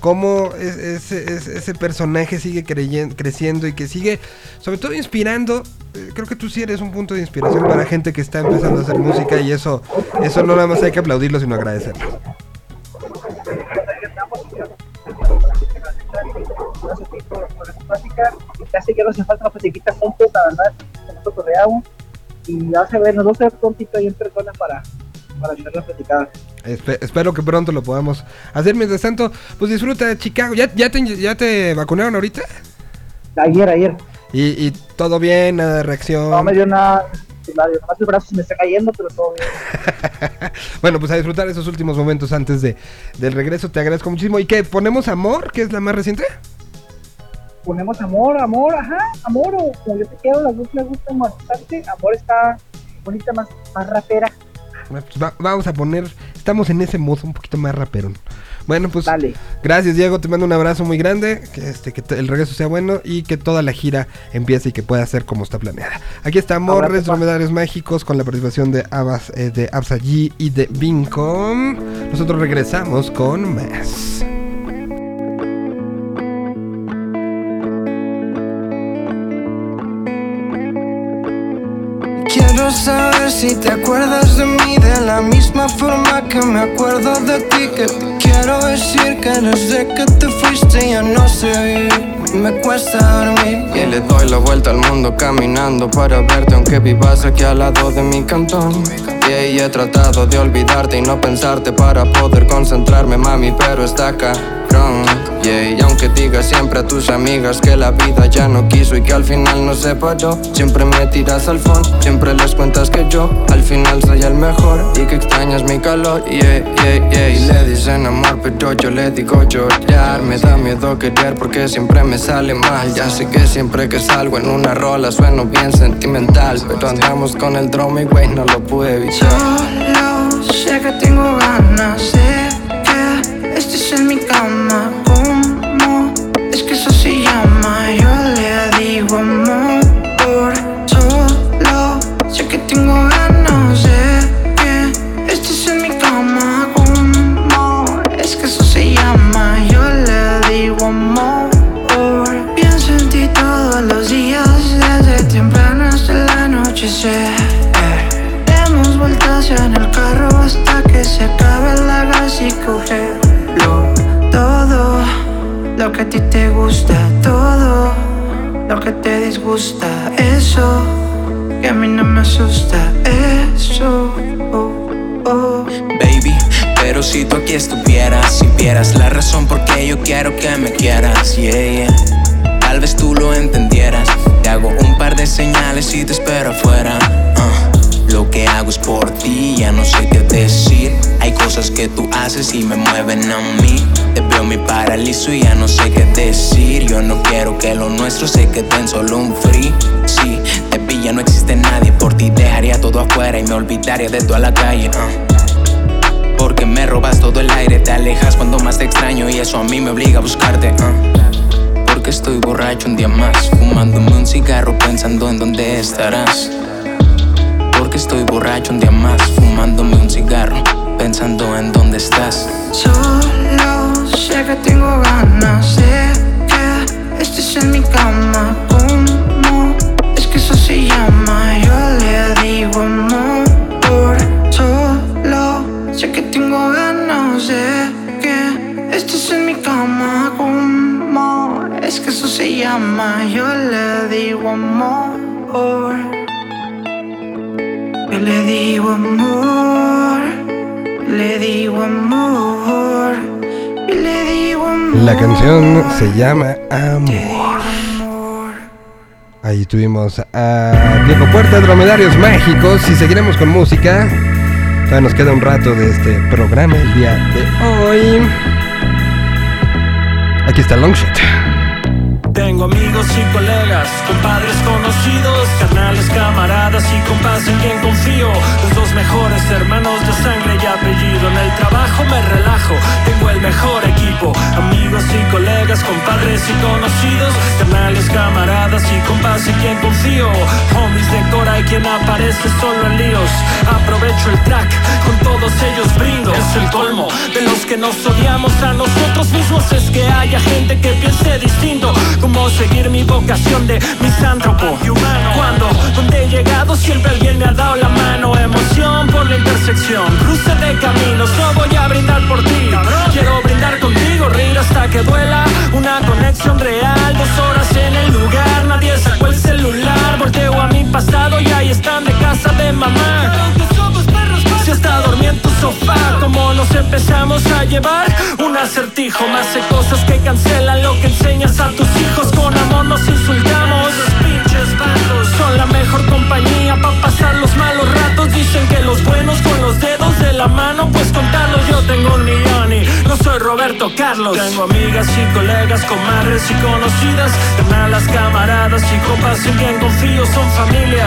cómo es- ese, personaje sigue creyen- creciendo y que sigue, sobre todo inspirando. Eh, Creo que tú sí eres un punto de inspiración para gente que está empezando a hacer música y eso, eso no nada más hay que aplaudirlo, sino agradecerlo. Casi que no hace falta una y ver, nos vamos a ver prontito en persona para, para echar la platicada. Espe- espero que pronto lo podamos hacer. Mientras tanto, pues disfruta de Chicago. ¿Ya, ya, te, ¿Ya te vacunaron ahorita? Ayer, ayer, Y, y todo bien, nada de reacción. no me dio nada, nomás el brazo se me está cayendo, pero todo bien. bueno, pues a disfrutar esos últimos momentos antes de, del regreso. Te agradezco muchísimo. ¿Y qué? ¿Ponemos Amor, que es la más reciente? Ponemos amor, amor, ajá, amor, o como yo te quiero, las dos me gustan bastante. Amor está bonita, más, más rapera. Va- vamos a poner... Estamos en ese modo un poquito más raperón. Bueno, pues Dale. gracias Diego, te mando un abrazo muy grande, que, este, que el regreso sea bueno y que toda la gira empiece y que pueda ser como está planeada. Aquí Res pa. Dromedarios Mágicos con la participación de Abas, eh, de Absa G y de Vincom. Nosotros regresamos con más. Si te acuerdas de mí de la misma forma que me acuerdo de ti. Que quiero decir que desde que te fuiste ya no sé. Me cuesta dormir. Y le doy la vuelta al mundo caminando para verte, aunque vivas aquí al lado de mi cantón. Y he tratado de olvidarte y no pensarte para poder concentrarme, mami, pero está acá. Y aunque digas siempre a tus amigas que la vida ya no quiso y que al final no se paró, siempre me tiras al fondo, siempre les cuentas que yo al final soy el mejor y que extrañas mi calor. Yeah, yeah, yeah. Y le dicen amor, pero yo le digo llorar. Me da miedo querer porque siempre me sale mal. Ya sé que siempre que salgo en una rola sueno bien sentimental, pero andamos con el drama y güey, no lo pude evitar. Solo sé que tengo ganas de que estés en mi cama. Es que eso se llama. Yo le Lo que a ti te gusta, todo. Lo que te disgusta, eso. Que a mí no me asusta, eso. Oh, oh. Baby, pero si tú aquí estuvieras, si vieras la razón por qué yo quiero que me quieras, yeah, yeah. Tal vez tú lo entendieras. Te hago un par de señales y te espero afuera. ah. Lo que hago es por ti, ya no sé qué decir. Hay cosas que tú haces y me mueven a mí. Te veo mi paralizo y ya no sé qué decir. Yo no quiero que lo nuestro se quede en solo un free. Sí, de pilla no existe nadie. Por ti dejaría todo afuera y me olvidaría de toda la calle. ah. Porque me robas todo el aire, te alejas cuando más te extraño y eso a mí me obliga a buscarte. ah. Porque estoy borracho un día más, fumándome un cigarro pensando en dónde estarás. Porque estoy borracho un día más, fumándome un cigarro pensando en dónde estás. Solo sé que tengo ganas de que estés en mi cama. ¿Cómo? Es que eso se llama. Yo le digo amor. Solo sé que tengo ganas de que estés en mi cama. ¿Cómo? Es que eso se llama. Yo le digo amor. Yo le digo amor, le digo amor, le digo amor. La canción se llama Amor. Ahí tuvimos a Diego Puerta, Dromedarios Mágicos. Y seguiremos con música. Todavía nos queda un rato de este programa el día de hoy. Aquí está Longshot. Tengo amigos y colegas, compadres conocidos, carnales, camaradas y compas en quien confío. Los dos mejores hermanos de sangre y apellido. En el trabajo me relajo, tengo el mejor equipo. Amigos y colegas, compadres y conocidos, carnales, camaradas y compas en quien confío. Homies de Cora y quien aparece solo en líos. Aprovecho el track, con todos ellos brindo. Es el colmo de los que nos odiamos a nosotros mismos. Es que haya gente que piense distinto. Cómo seguir mi vocación de misántropo y humano. Cuando, donde he llegado, siempre alguien me ha dado la mano. Emoción por la intersección, cruce de caminos. No voy a brindar por ti, quiero brindar contigo. Reír hasta que duela, una conexión real. Dos horas en el lugar, nadie sacó el celular. Volteo a mi pasado y ahí están de casa de mamá. Si está dormido en tu sofá, como nos empezamos a llevar un acertijo, más de cosas que cancelan lo que enseñas a tus hijos. Con amor nos insultamos, los pinches bandos son la mejor compañía para pasar los malos ratos. Dicen que los buenos con los dedos de la mano, pues contarlos yo tengo un millón y no soy Roberto Carlos. Tengo amigas y colegas, comadres y conocidas, hermanas, camaradas y copas en quien confío son familia,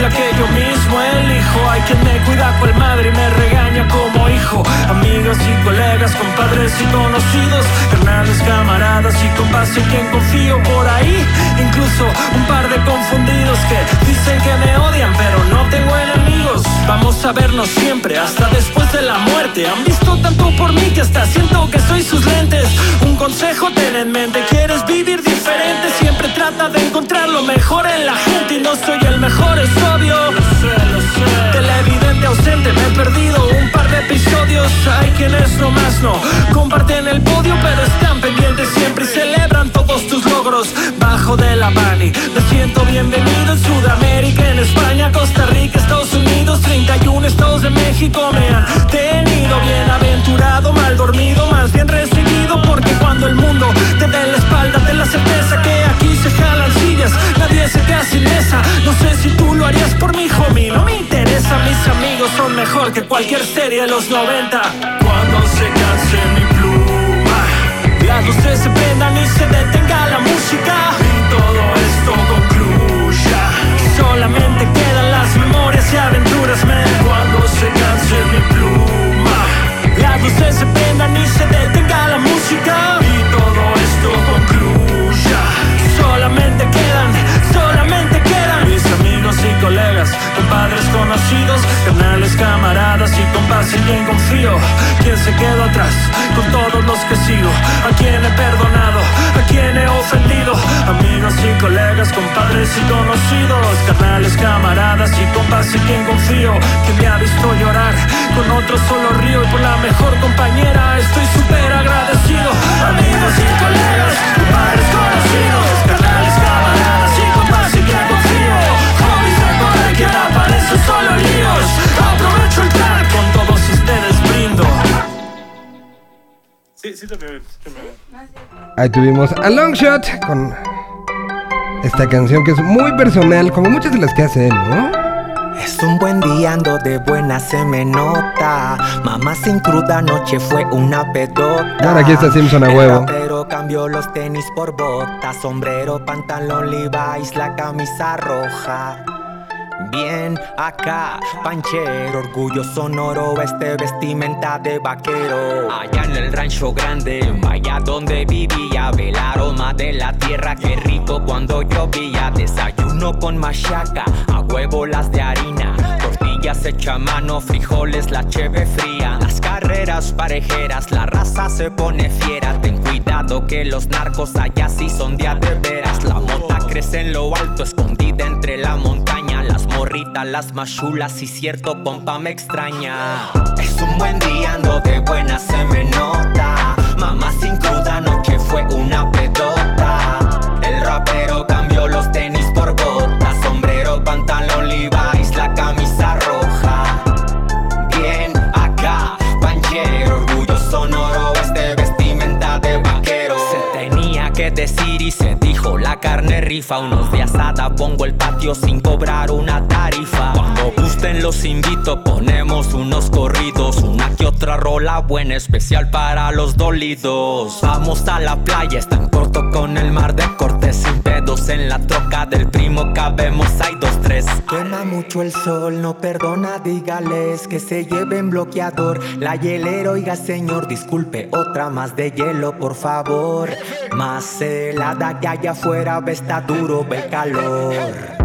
la que yo mismo elijo. Hay quien me cuida cual madre y me regaña como hijo. Amigos y colegas, compadres y conocidos, hermanas, camaradas y compas en quien confío por ahí. Incluso un par de confundidos que dicen que me odian, pero no tengo enemigos. Vamos a vernos siempre, hasta después de la muerte. Han visto tanto por mí que hasta siento que soy sus lentes. Un consejo ten en mente, quieres vivir diferente, siempre trata de encontrar lo mejor en la gente y no soy el mejor, es obvio. Lo sé, lo sé. Televidente ausente, me he perdido un par de episodios. Hay quienes nomás no comparten el podio, pero están pendientes siempre y celebran todos tus logros. Bajo de la Bani, me siento bienvenido en Sudamérica, en España, Costa Rica, Estados Unidos, 31 estados de México me han tenido bienaventurado, mal dormido, más bien recibido, porque cuando el mundo te dé la espalda, ten la certeza que aquí se jalan nadie se queda sin esa. No sé si tú lo harías por mi homie, no me interesa, mis amigos son mejor que cualquier serie de los 90. Cuando se canse mi pluma, las luces se prendan y se detenga la música y todo esto concluya. Solamente quedan las memorias y aventuras, man. Cuando se canse mi pluma, las luces se prendan y se detenga la música compadres conocidos, canales, camaradas y compas en quien confío. Quien se quedó atrás con todos los que sigo, a quien he perdonado, a quien he ofendido. Amigos y colegas, compadres y conocidos, canales, camaradas y compas en quien confío. Quien me ha visto llorar, con otros solo río y por la mejor compañera estoy súper agradecido. Amigos y colegas, compadres conocidos, Sí, sí te veo, sí veo. Ahí tuvimos a Longshot con esta canción que es muy personal, como muchas de las que hace él, ¿no? Es un buen día, ando de buena, se me nota. Mamá sin cruda anoche fue una pedota. Ahora aquí está Simpson a huevo. Pero cambió los tenis por botas, sombrero, pantalón Levi's, la camisa roja. Bien acá, panchero, orgullo sonoro, este vestimenta de vaquero. Allá en el rancho grande, allá donde vivía, ve el aroma de la tierra, qué rico cuando llovía. Desayuno con machaca, a huevo las de harina, tortillas hecha mano, frijoles, la cheve fría. Las carreras parejeras, la raza se pone fiera. Ten cuidado que los narcos allá sí son de veras. La mota crece en lo alto, escondida entre la montaña. Las morritas, las machulas y cierto pompa me extraña. Es un buen día, ando de buena, se me nota. Mamá sin cruda anoche fue una pedota. Carne rifa, unos de asada, pongo el patio sin cobrar una tarifa. Los invito, ponemos unos corridos, una que otra rola buena, especial para los dolidos. Vamos a la playa, está en corto con el mar de cortes sin pedos en la troca del primo cabemos, hay dos, tres. Quema mucho el sol, no perdona, dígales que se lleven bloqueador. La hielera, oiga señor, disculpe, otra más de hielo, por favor. Más helada que allá afuera, ve está duro, ve calor.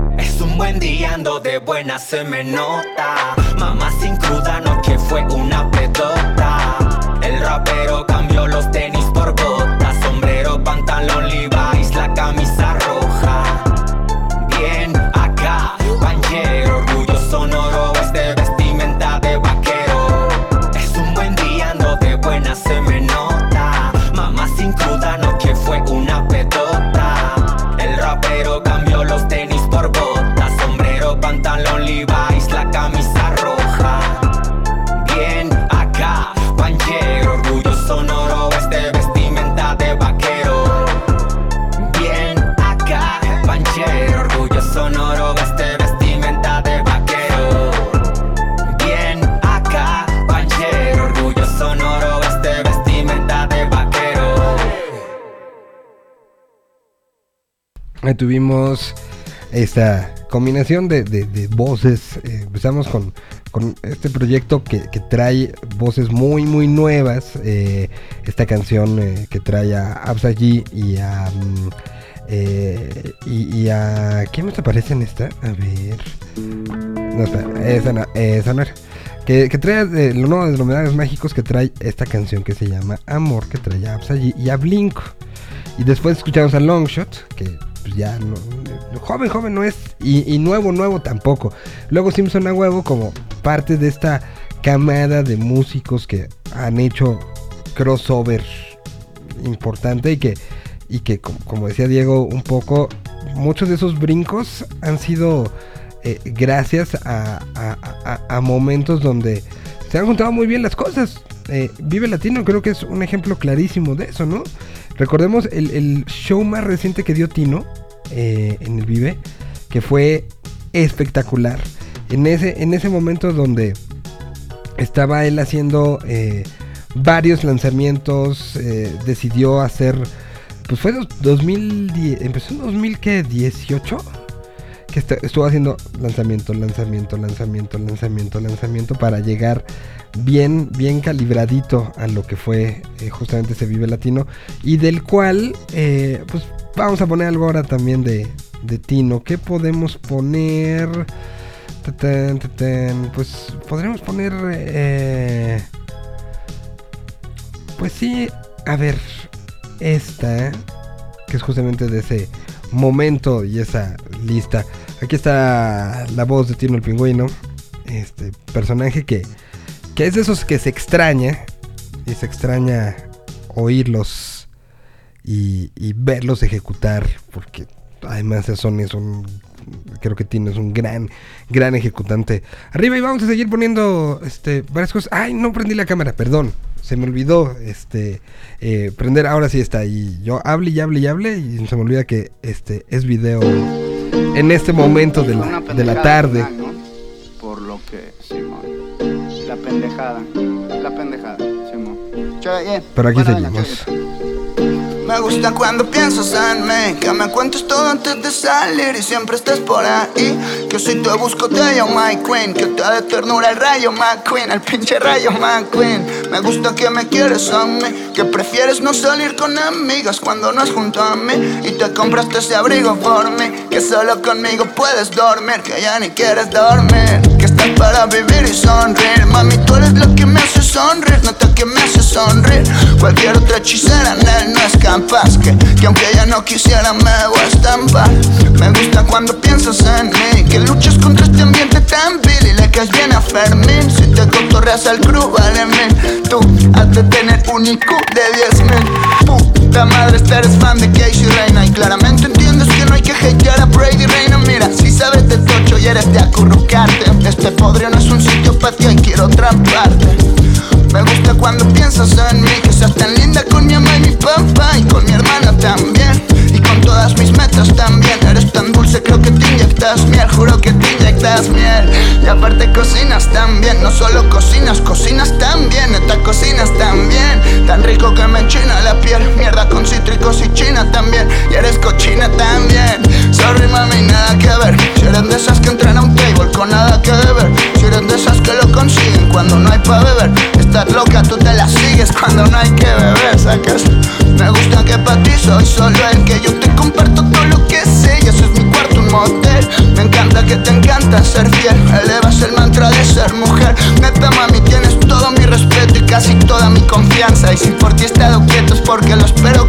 Un buen día, ando de buena, se me nota. Mamá sin cruda, no que fue una pedota. El rapero cambió los tenis por botas, tuvimos esta combinación de, de- voces. eh, empezamos con, con este proyecto que, que trae voces muy, muy nuevas. eh, esta canción eh, que trae a Absaji y a. eh, y, a. ¿Quién más aparece en esta? A ver. No, espera, esa no, esa no. Que, que trae lo nuevo de los medallas mágicos que trae esta canción que se llama Amor, que trae a Absaji y a Blink. Y después escuchamos a Longshot, que pues ya no, no- joven, joven no es, y, nuevo, nuevo tampoco. Luego Simpson a huevo como parte de esta camada de músicos que han hecho crossover importante y que, y que como, decía Diego, un poco, muchos de esos brincos han sido eh, gracias a momentos donde se han juntado muy bien las cosas. Eh, Vive Latino creo que es un ejemplo clarísimo de eso, ¿no? Recordemos el, el show más reciente que dio Tino eh, en el Vive, que fue espectacular. En ese, en ese momento donde estaba él haciendo eh, varios lanzamientos, eh, decidió hacer, pues fue dos- 2010, empezó en 2018, que estuvo haciendo lanzamiento, lanzamiento, lanzamiento, lanzamiento, lanzamiento para llegar bien, bien calibradito a lo que fue eh, justamente ese Vive Latino y del cual, eh, pues vamos a poner algo ahora también de, de Tino. ¿Qué podemos poner? Pues podríamos poner... eh, pues sí, a ver, esta, que es justamente de ese momento y esa lista. Aquí está la voz de Tino el Pingüino, este personaje que, que es de esos que se extraña, y se extraña oírlos y, verlos ejecutar, porque además Sony es un, creo que Tino es un gran, gran ejecutante. Arriba y vamos a seguir poniendo este, varias cosas. Ay, no prendí la cámara, perdón. Se me olvidó este eh, prender, ahora sí está. Y yo hable y hable y hable y se me olvida que este es video en este momento de la, de la tarde. Por lo que, Simón. La pendejada. La pendejada, Simón. Che, Pero aquí seguimos. Me gusta cuando piensas en mí. Que me cuentes todo antes de salir Y siempre estés por ahí. Que si te busco te llamo my queen Que te de ternura el rayo McQueen El pinche rayo McQueen. Me gusta que me quieres a mí Que prefieres no salir con amigas Cuando no es junto a mí. Y te compraste ese abrigo por mí Que solo conmigo puedes dormir Que ya ni quieres dormir. Que estás para vivir y sonreír. Mami, tú eres lo que me hace sonreír Nota que me hace sonreír. Cualquier otra hechicera en él no es capaz que, que aunque ella no quisiera me voy a estampar. Me gusta cuando piensas en mí Que luchas contra este ambiente tan vil Y le caes bien a Fermín. Si te cotorreas al crew vale mil. Tú has de tener un IQ de 10 mil. Puta madre, este eres fan de Casey Reina Y claramente entiendes no hay que hatear a Brady Reina. Mira, si sabes de tocho y eres de acurrucarte. Este podrio no es un sitio para ti quiero otra parte me gusta cuando piensas en mí Que seas tan linda con mi mamá y mi papá Y con mi hermana también Y con todas mis metas también. Eres tan dulce, creo que te miel Juro que te inyectas miel. Y aparte cocinas también No solo cocinas, cocinas también. Neta cocinas también Tan rico que me enchina la piel. Mierda con cítricos y china también Y eres cochina también. Sorry mami, nada que ver. Si eres de esas que entran a un table con nada que beber. Si eres de esas que lo consiguen cuando no hay pa' beber. Estás loca, tú te la sigues cuando no hay que beber. Sacas, me gusta que pa' ti soy solo el que yo te comparto todo lo que sé. Y eso es mi cuarto, un Me encanta que te encanta ser fiel. Elevas el mantra de ser mujer. Neta mami, tienes todo mi respeto y casi toda mi confianza. Y si por ti he estado quieto es porque lo espero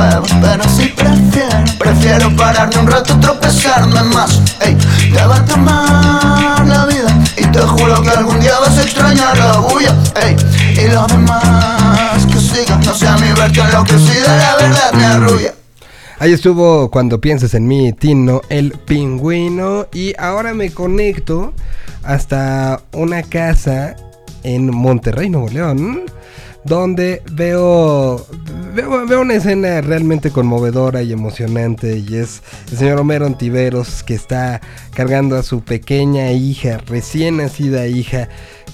huevos, pero sí prefiero Prefiero pararme un rato tropezarme más Ey, te va a tomar la vida Y te juro que algún día vas a extrañar la bulla Ey, y lo demás que siga No sé a mí verte enloquecida, la verdad me arrulla Ahí estuvo cuando piensas en mí, Tino, el pingüino. Y ahora me conecto hasta una casa en Monterrey, Nuevo León. Donde veo, veo, una escena realmente conmovedora y emocionante. Y es el señor Homero Ontiveros que está cargando a su pequeña hija, recién nacida hija.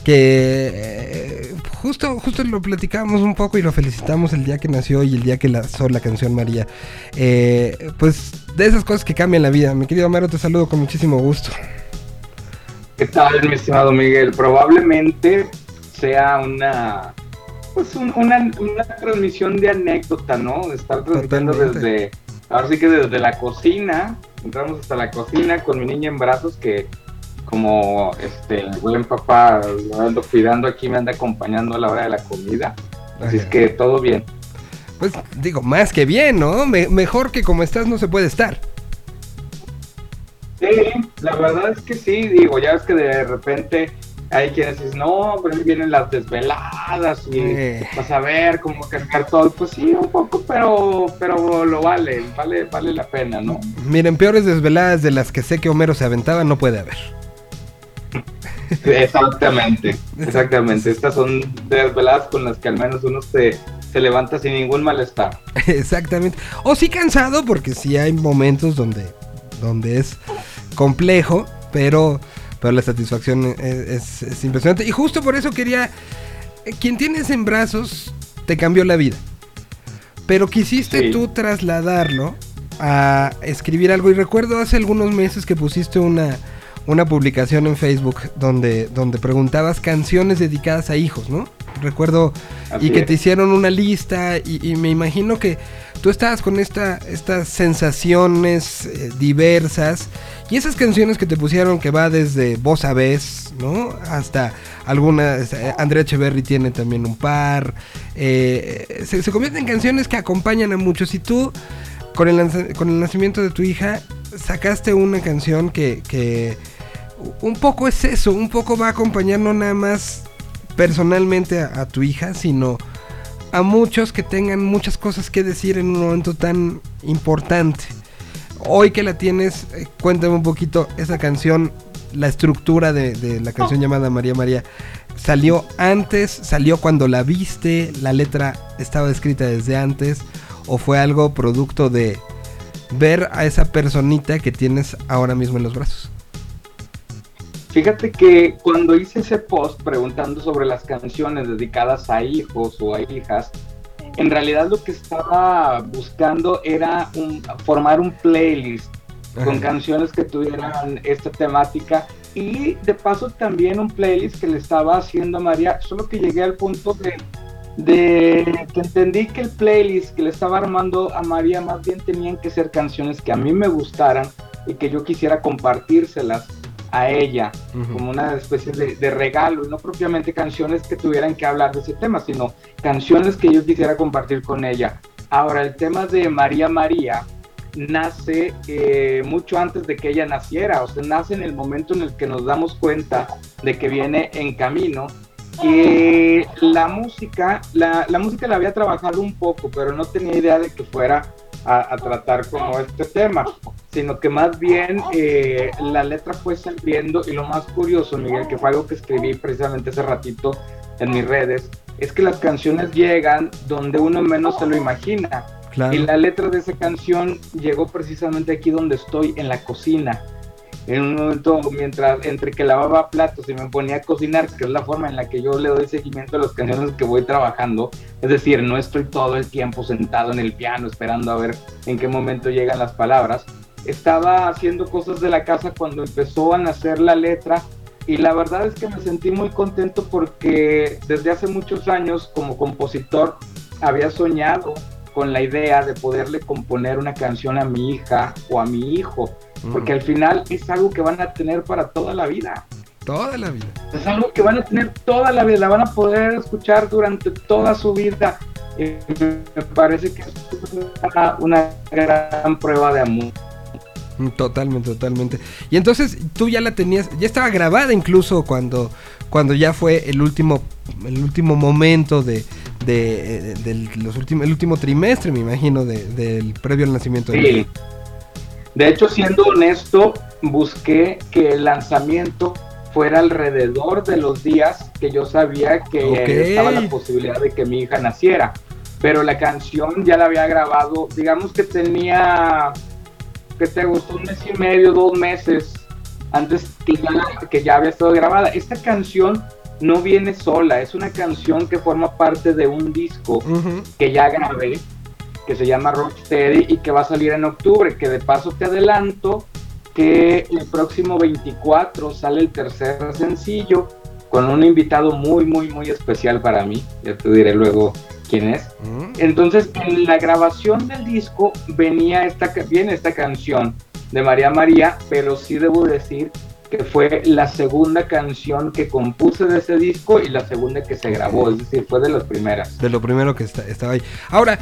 Que eh, justo, justo lo platicamos un poco y lo felicitamos el día que nació y el día que lanzó la canción María. Eh, pues de esas cosas que cambian la vida. Mi querido Homero, te saludo con muchísimo gusto. ¿Qué tal, mi estimado Miguel? Probablemente sea una pues un- una, una transmisión de anécdota, ¿no? Estar transmitiendo Totalmente. desde, ahora sí que desde la cocina, entramos hasta la cocina con mi niña en brazos que como este buen papá lo ando cuidando aquí, me anda acompañando a la hora de la comida. Así es que todo bien. Pues digo, más que bien, ¿no? Me- mejor que como estás no se puede estar. Sí, la verdad es que sí, digo, ya ves que de repente hay quienes dicen, no, pero ahí vienen las desveladas y Eh. vas a ver cómo cargar todo. Pues sí, un poco, pero, pero lo vale, vale, vale la pena, ¿no? Miren, peores desveladas de las que sé que Homero se aventaba no puede haber. Exactamente, exactamente. Estas son desveladas con las que al menos uno se, se levanta sin ningún malestar. Exactamente. O sí cansado, porque sí hay momentos donde, donde es complejo, pero, pero la satisfacción es, es- es impresionante. Y justo por eso quería... eh, Quien tienes en brazos te cambió la vida. Pero quisiste Sí. tú trasladarlo a escribir algo. Y recuerdo hace algunos meses que pusiste una, una publicación en Facebook donde, donde preguntabas canciones dedicadas a hijos, ¿no? Recuerdo, Así y que es. te hicieron una lista y, y me imagino que tú estabas con esta, estas sensaciones eh, diversas y esas canciones que te pusieron que va desde Vos Sabés, ¿no? Hasta algunas, eh, Andrea Echeverry tiene también un par, eh, se, se convierten en canciones que acompañan a muchos y tú con el, con el nacimiento de tu hija sacaste una canción que, que un poco es eso, un poco va a acompañar no nada más personalmente a, a tu hija, sino a muchos que tengan muchas cosas que decir en un momento tan importante. Hoy que la tienes, eh, cuéntame un poquito esa canción, la estructura de, de la canción llamada María María. ¿Salió antes? ¿Salió cuando la viste? ¿La letra estaba escrita desde antes? ¿O fue algo producto de ver a esa personita que tienes ahora mismo en los brazos? Fíjate que cuando hice ese post preguntando sobre las canciones dedicadas a hijos o a hijas, en realidad lo que estaba buscando era un- formar un playlist con canciones que tuvieran esta temática. Y de paso también un playlist que le estaba haciendo a María, solo que llegué al punto de, de que entendí que el playlist que le estaba armando a María más bien tenían que ser canciones que a mí me gustaran y que yo quisiera compartírselas a ella como una especie de, de regalo no propiamente canciones que tuvieran que hablar de ese tema, sino canciones que yo quisiera compartir con ella. Ahora, el tema de María María nace eh, mucho antes de que ella naciera, o sea, nace en el momento en el que nos damos cuenta de que viene en camino. Que la música, la, la música la había trabajado un poco, pero no tenía idea de que fuera a, a tratar como este tema, sino que más bien eh, la letra fue saliendo y lo más curioso, Miguel, que fue algo que escribí precisamente hace ratito en mis redes, es que las canciones llegan donde uno menos se lo imagina. Claro. Y la letra de esa canción llegó precisamente aquí donde estoy, en la cocina. En un momento, mientras entre que lavaba platos y me ponía a cocinar, que es la forma en la que yo le doy seguimiento a las canciones que voy trabajando, es decir, no estoy todo el tiempo sentado en el piano esperando a ver en qué momento llegan las palabras. Estaba haciendo cosas de la casa cuando empezó a nacer la letra y la verdad es que me sentí muy contento porque desde hace muchos años como compositor había soñado con la idea de poderle componer una canción a mi hija o a mi hijo, porque al final es algo que van a tener para toda la vida. Toda la vida. Es algo que van a tener toda la vida, la van a poder escuchar durante toda su vida. Me parece que es una, una gran prueba de amor. Mm, Totalmente, totalmente. Y entonces tú ya la tenías, ya estaba grabada incluso cuando, cuando ya fue el último, el último momento de, de, eh, del los últimos, el último trimestre, me imagino, de- del previo al nacimiento de Sí. De hecho, siendo honesto, busqué que el lanzamiento fuera alrededor de los días que yo sabía que estaba la posibilidad de que mi hija naciera. Pero la canción ya la había grabado, digamos que tenía, que te gustó un mes y medio, dos meses antes que ya, que ya había estado grabada. Esta canción no viene sola, es una canción que forma parte de un disco que ya grabé, que se llama Rocksteady y que va a salir en octubre, que de paso te adelanto que el próximo 24 sale el tercer sencillo con un invitado muy, muy, muy especial para mí, ya te diré luego quién es. Entonces, en la grabación del disco venía esta, viene esta canción de María María, pero sí debo decir que fue la segunda canción que compuse de ese disco y la segunda que se grabó, es decir, fue de las primeras. De lo primero que está- estaba ahí. Ahora,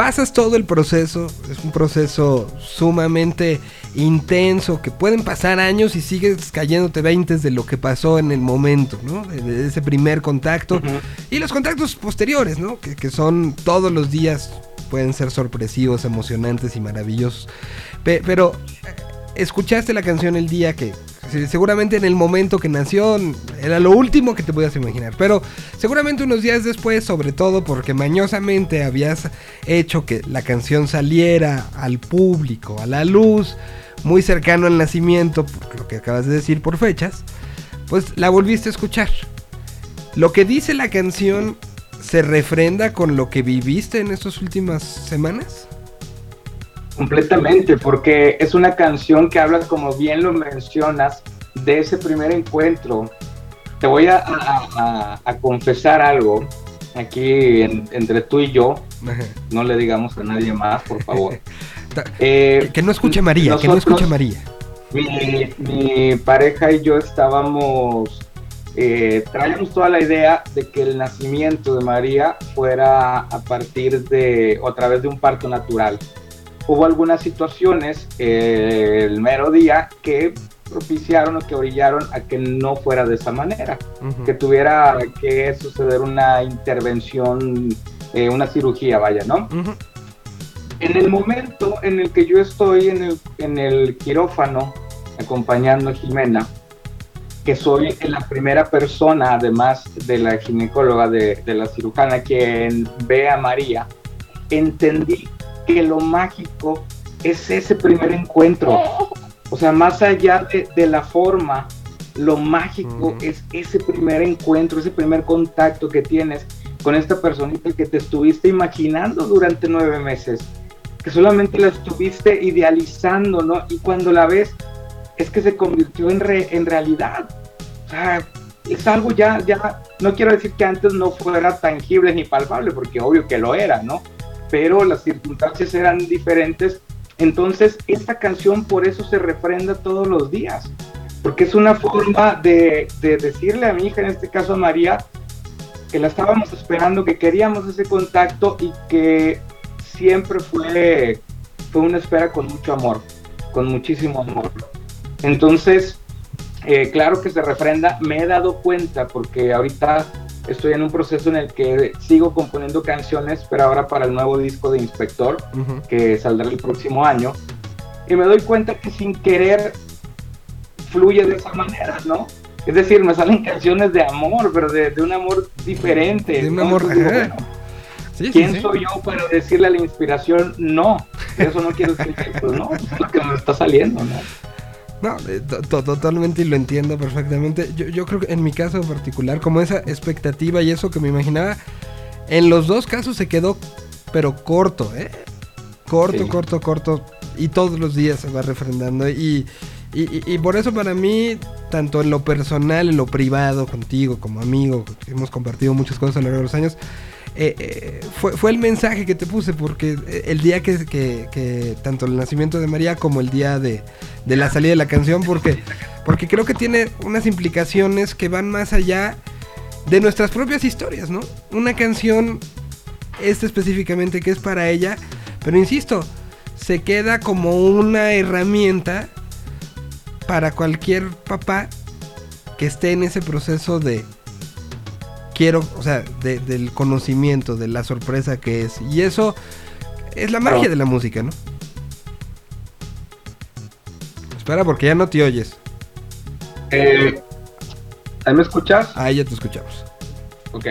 pasas todo el proceso, es un proceso sumamente intenso, que pueden pasar años y sigues cayéndote 20 de lo que pasó en el momento, ¿no? De, ese primer contacto. Y los contactos posteriores, ¿no? Que, que son todos los días, pueden ser sorpresivos, emocionantes y maravillosos. Pe- pero escuchaste la canción el día que seguramente en el momento que nació era lo último que te podías imaginar, pero seguramente unos días después, sobre todo porque mañosamente habías hecho que la canción saliera al público, a la luz, muy cercano al nacimiento, lo que acabas de decir por fechas, pues la volviste a escuchar. Lo que dice la canción se refrenda con lo que viviste en estas últimas semanas. Completamente, porque es una canción que habla, como bien lo mencionas, de ese primer encuentro. Te voy a, a- a- a confesar algo aquí en- entre tú y yo. No le digamos a nadie más, por favor. Eh, Que no escuche María, que no escuche María. mi, mi pareja y yo estábamos, eh, traíamos toda la idea de que el nacimiento de María fuera a partir de, o a través de un parto natural. Hubo algunas situaciones eh, el mero día que propiciaron o que orillaron a que no fuera de esa manera, que tuviera que suceder una intervención, eh, una cirugía, vaya, ¿no? En el momento en el que yo estoy en el, en el quirófano acompañando a Jimena, que soy la primera persona, además de la ginecóloga, de, de la cirujana, quien ve a María, entendí que lo mágico es ese primer encuentro. O sea, más allá de, de la forma, lo mágico es ese primer encuentro, ese primer contacto que tienes con esta personita que te estuviste imaginando durante nueve meses, que solamente la estuviste idealizando, ¿no? Y cuando la ves, es que se convirtió en, re- en realidad. O sea, es algo ya, ya, no quiero decir que antes no fuera tangible ni palpable, porque obvio que lo era, ¿no? Pero las circunstancias eran diferentes. Entonces, esta canción por eso se refrenda todos los días, porque es una forma de, de decirle a mi hija, en este caso a María, que la estábamos esperando, que queríamos ese contacto y que siempre fue, fue una espera con mucho amor, con muchísimo amor. Entonces, eh, claro que se refrenda, me he dado cuenta porque ahorita estoy en un proceso en el que sigo componiendo canciones, pero ahora para el nuevo disco de Inspector, que saldrá el próximo año, y me doy cuenta que sin querer fluye de esa manera, ¿no? Es decir, me salen canciones de amor, pero de, de un amor diferente. De un ¿no? amor, digo, bueno, Sí, ¿Quién sí. soy yo para decirle a la inspiración no? Eso no quiere decir que pues, no, es lo que me está saliendo, ¿no? No, eh, to- to- totalmente y lo entiendo perfectamente. Yo, yo creo que en mi caso particular, como esa expectativa y eso que me imaginaba, en los dos casos se quedó, pero corto, ¿eh? Corto, Sí. corto, corto. Y todos los días se va refrendando. Y, y, y- y por eso para mí, tanto en lo personal, en lo privado, contigo, como amigo, hemos compartido muchas cosas a lo largo de los años, eh, eh, fue, el mensaje que te puse, porque eh, el día que tanto el nacimiento de María como el día de, de la salida de la canción, porque, porque creo que tiene unas implicaciones que van más allá de nuestras propias historias, ¿no? Una canción, esta específicamente, que es para ella, pero insisto, se queda como una herramienta para cualquier papá que esté en ese proceso de quiero, o sea, de- del conocimiento, de la sorpresa que es. Y eso es la magia de la música, ¿no? Espera, porque ya no te oyes. Eh, ¿Ahí me escuchas? Ahí ya te escuchamos. Ok.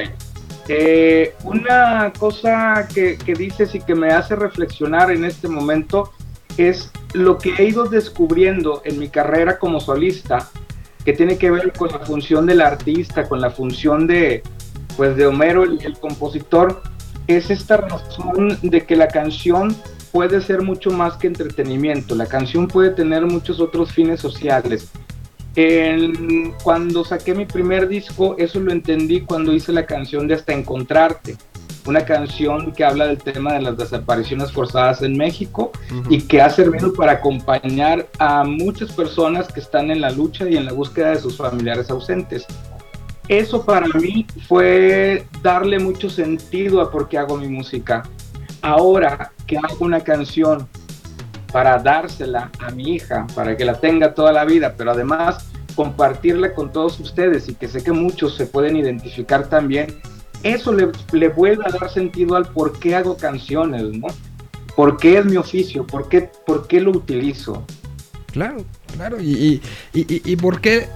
Eh, una cosa que, que dices y que me hace reflexionar en este momento es lo que he ido descubriendo en mi carrera como solista, que tiene que ver con la función del artista, con la función de, pues, de Homero, el, el compositor, es esta razón de que la canción puede ser mucho más que entretenimiento, la canción puede tener muchos otros fines sociales. Cuando saqué mi primer disco, eso lo entendí cuando hice la canción de Hasta Encontrarte, una canción que habla del tema de las desapariciones forzadas en México y que ha servido para acompañar a muchas personas que están en la lucha y en la búsqueda de sus familiares ausentes. Eso para mí fue darle mucho sentido a por qué hago mi música. Ahora que hago una canción para dársela a mi hija, para que la tenga toda la vida, pero además compartirla con todos ustedes y que sé que muchos se pueden identificar también, eso le, le vuelve a dar sentido al por qué hago canciones, ¿no? ¿Por qué es mi oficio? ¿Por qué, por qué lo utilizo? Claro, claro. Y, y, y, y- por qué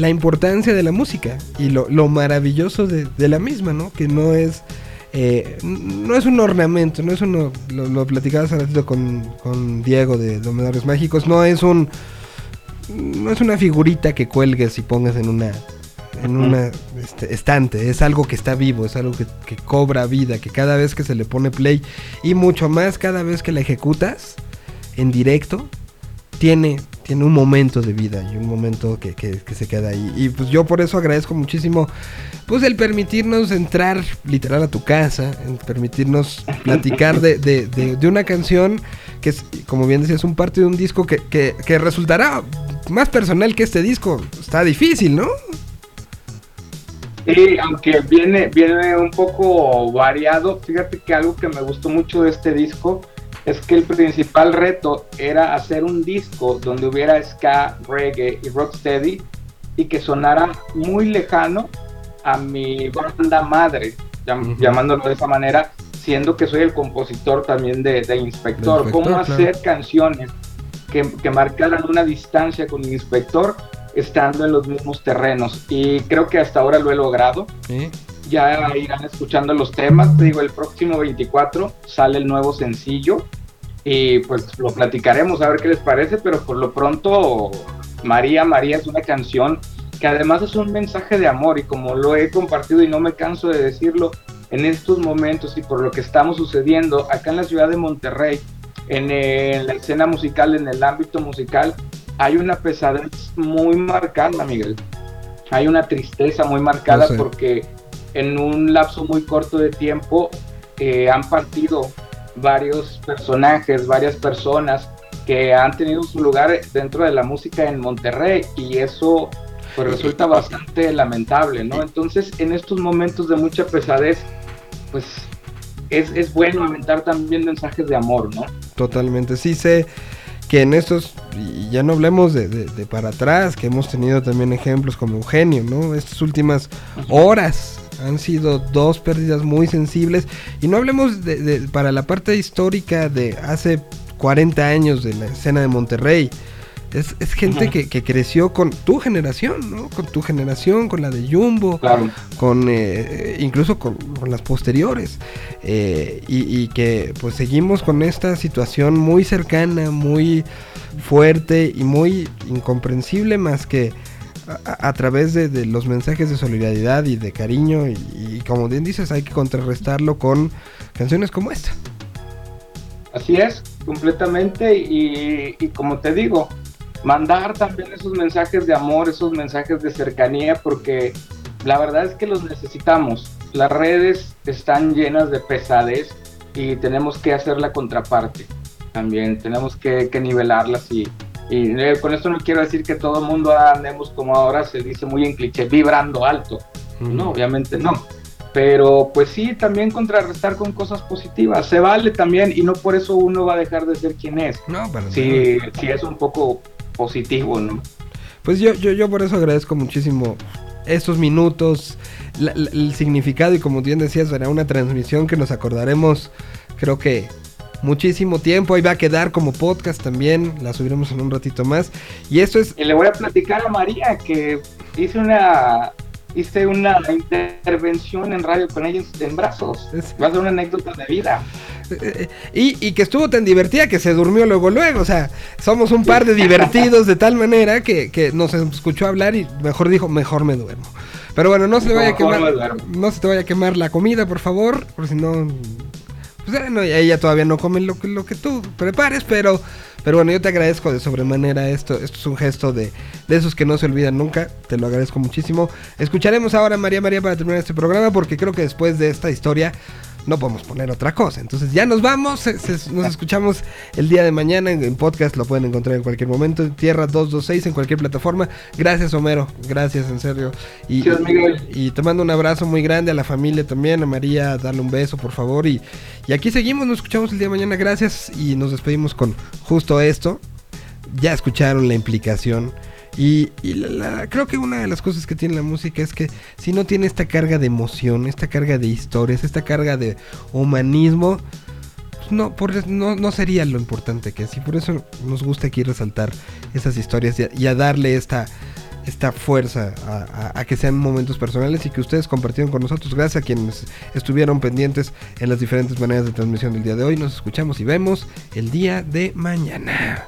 la importancia de la música y lo, lo maravilloso de, de la misma, ¿no? Que no es. eh, no es un ornamento, no es uno. Lo, lo platicabas hace ratito con, con Diego de Domedores Mágicos, no es un. No es una figurita que cuelgues y pongas en una. En una este, estante, es algo que está vivo, es algo que, que cobra vida, que cada vez que se le pone play y mucho más cada vez que la ejecutas, en directo, tiene, tiene un momento de vida y un momento que, que- se queda ahí. Y pues yo por eso agradezco muchísimo pues el permitirnos entrar literal a tu casa, el permitirnos platicar de, de- de- una canción que es, como bien decías, un parte de un disco que, que- que resultará más personal que este disco. Está difícil, ¿no? Y aunque viene, viene un poco variado, fíjate que algo que me gustó mucho de este disco es que el principal reto era hacer un disco donde hubiera ska, reggae y rocksteady y que sonara muy lejano a mi banda madre, llam- Ujú. llamándolo de esa manera, siendo que soy el compositor también de, de Inspector. De ¿Cómo Inspector, hacer claro. canciones que, que marcaran una distancia con Inspector estando en los mismos terrenos? Y creo que hasta ahora lo he logrado Sí. Ya irán escuchando los temas. Te digo, el próximo 24 sale el nuevo sencillo y pues lo platicaremos a ver qué les parece, pero por lo pronto María María es una canción que además es un mensaje de amor y como lo he compartido y no me canso de decirlo en estos momentos y por lo que estamos sucediendo acá en la ciudad de Monterrey, en, eh, la escena musical, en el ámbito musical, hay una pesadez muy marcada, Miguel. Hay una tristeza muy marcada Lo sé. porque en un lapso muy corto de tiempo eh, han partido varios personajes, varias personas que han tenido su lugar dentro de la música en Monterrey y eso pues resulta bastante lamentable, ¿no? Entonces en estos momentos de mucha pesadez, pues es, es bueno aventar también mensajes de amor, ¿no? Totalmente. Sí sé que en estos, y ya no hablemos de, de- de para atrás, que hemos tenido también ejemplos como Eugenio, ¿no? Estas últimas horas han sido dos pérdidas muy sensibles. Y no hablemos de, de- para la parte histórica de hace 40 años de la escena de Monterrey. Es, es gente que, que creció con tu generación, ¿no? Con tu generación, con la de Jumbo, Claro. con eh, incluso con, con las posteriores eh, y, y que pues seguimos con esta situación muy cercana muy fuerte y muy incomprensible más que a, través de, los mensajes de solidaridad y de cariño y, como bien dices hay que contrarrestarlo con canciones como esta Así es, completamente. Y, como te digo, mandar también esos mensajes de amor, esos mensajes de cercanía, porque la verdad es que los necesitamos. Las redes están llenas de pesadez y tenemos que hacer la contraparte. También tenemos que nivelarlas y, y, eh, con esto no quiero decir que todo el mundo andemos como ahora se dice muy en cliché, vibrando alto. No, obviamente no. Pero pues sí, también contrarrestar con cosas positivas. Se vale también y no por eso uno va a dejar de ser quien es. No, Sí, sí es un poco positivo, ¿no? Pues yo, yo, yo por eso agradezco muchísimo estos minutos, la- la- el significado y como bien decías, será una transmisión que nos acordaremos, creo que muchísimo tiempo, ahí va a quedar como podcast también, la subiremos en un ratito más. Y esto es... Y le voy a platicar a María que hice una hice una intervención en radio con ella en- brazos. Va a ser una anécdota de vida. Y, y que estuvo tan divertida que se durmió luego, luego. O sea, somos un par de divertidos de tal manera que, que nos escuchó hablar y mejor dijo, mejor me duermo. Pero bueno, no se te vaya a quemar. No se te vaya a quemar la comida, por favor. Por si no. Pues eh, ella todavía no come lo que, lo que tú prepares, pero. Pero bueno, yo te agradezco de sobremanera esto. Esto es un gesto de, de esos que no se olvidan nunca. Te lo agradezco muchísimo. Escucharemos ahora a María María para terminar este programa porque creo que después de esta historia no podemos poner otra cosa. Entonces ya nos vamos, se- se- nos escuchamos el día de mañana en, en podcast, lo pueden encontrar en cualquier momento, en Tierra 226 en cualquier plataforma. Gracias Homero, gracias en serio. Y, Gracias, Miguel. y- y te mando un abrazo muy grande a la familia también, a María, darle un beso por favor. Y, y aquí seguimos, nos escuchamos el día de mañana, gracias y nos despedimos con justo esto. Ya escucharon la implicación. Y, creo que una de las cosas que tiene la música es que si no tiene esta carga de emoción, esta carga de historias, esta carga de humanismo, pues no, no, sería lo importante que es. Y por eso nos gusta aquí resaltar esas historias y a, darle esta, esta fuerza a que sean momentos personales y que ustedes compartieron con nosotros. Gracias a quienes estuvieron pendientes en las diferentes maneras de transmisión del día de hoy. Nos escuchamos y vemos el día de mañana.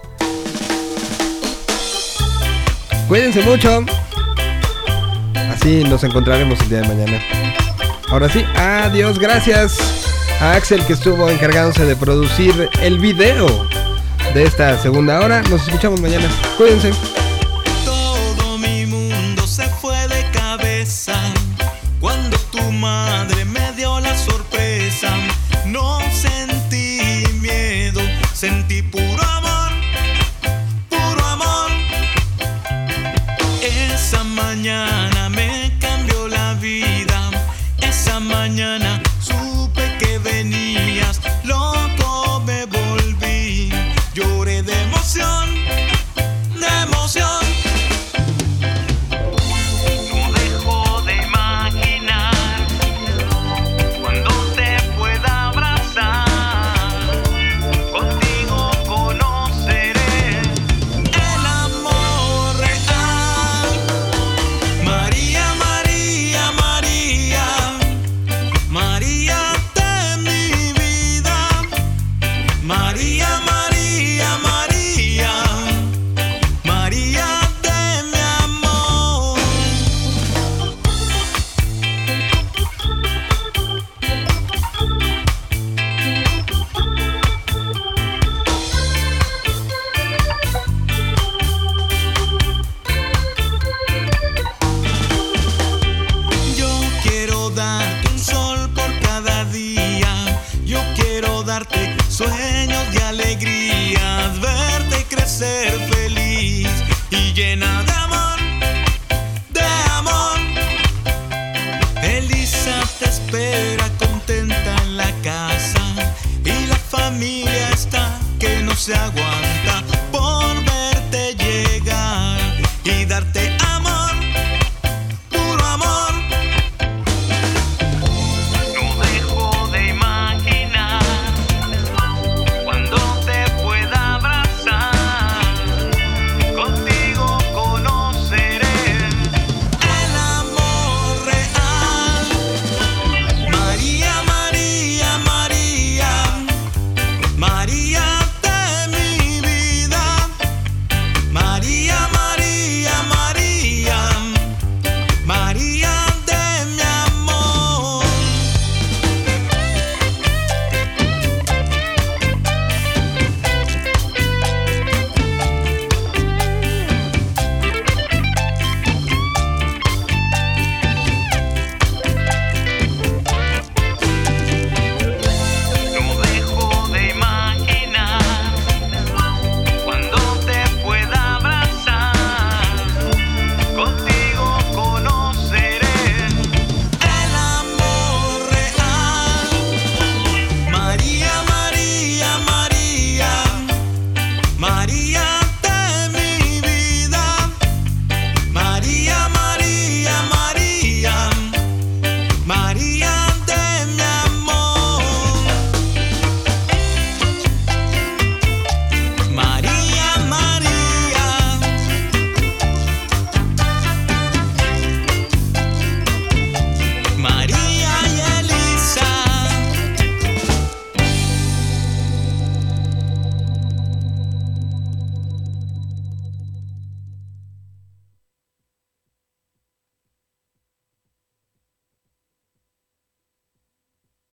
Cuídense mucho. Así nos encontraremos el día de mañana. Ahora sí, adiós, gracias a Axel que estuvo encargándose de producir el video de esta segunda hora. Nos escuchamos mañana. Cuídense.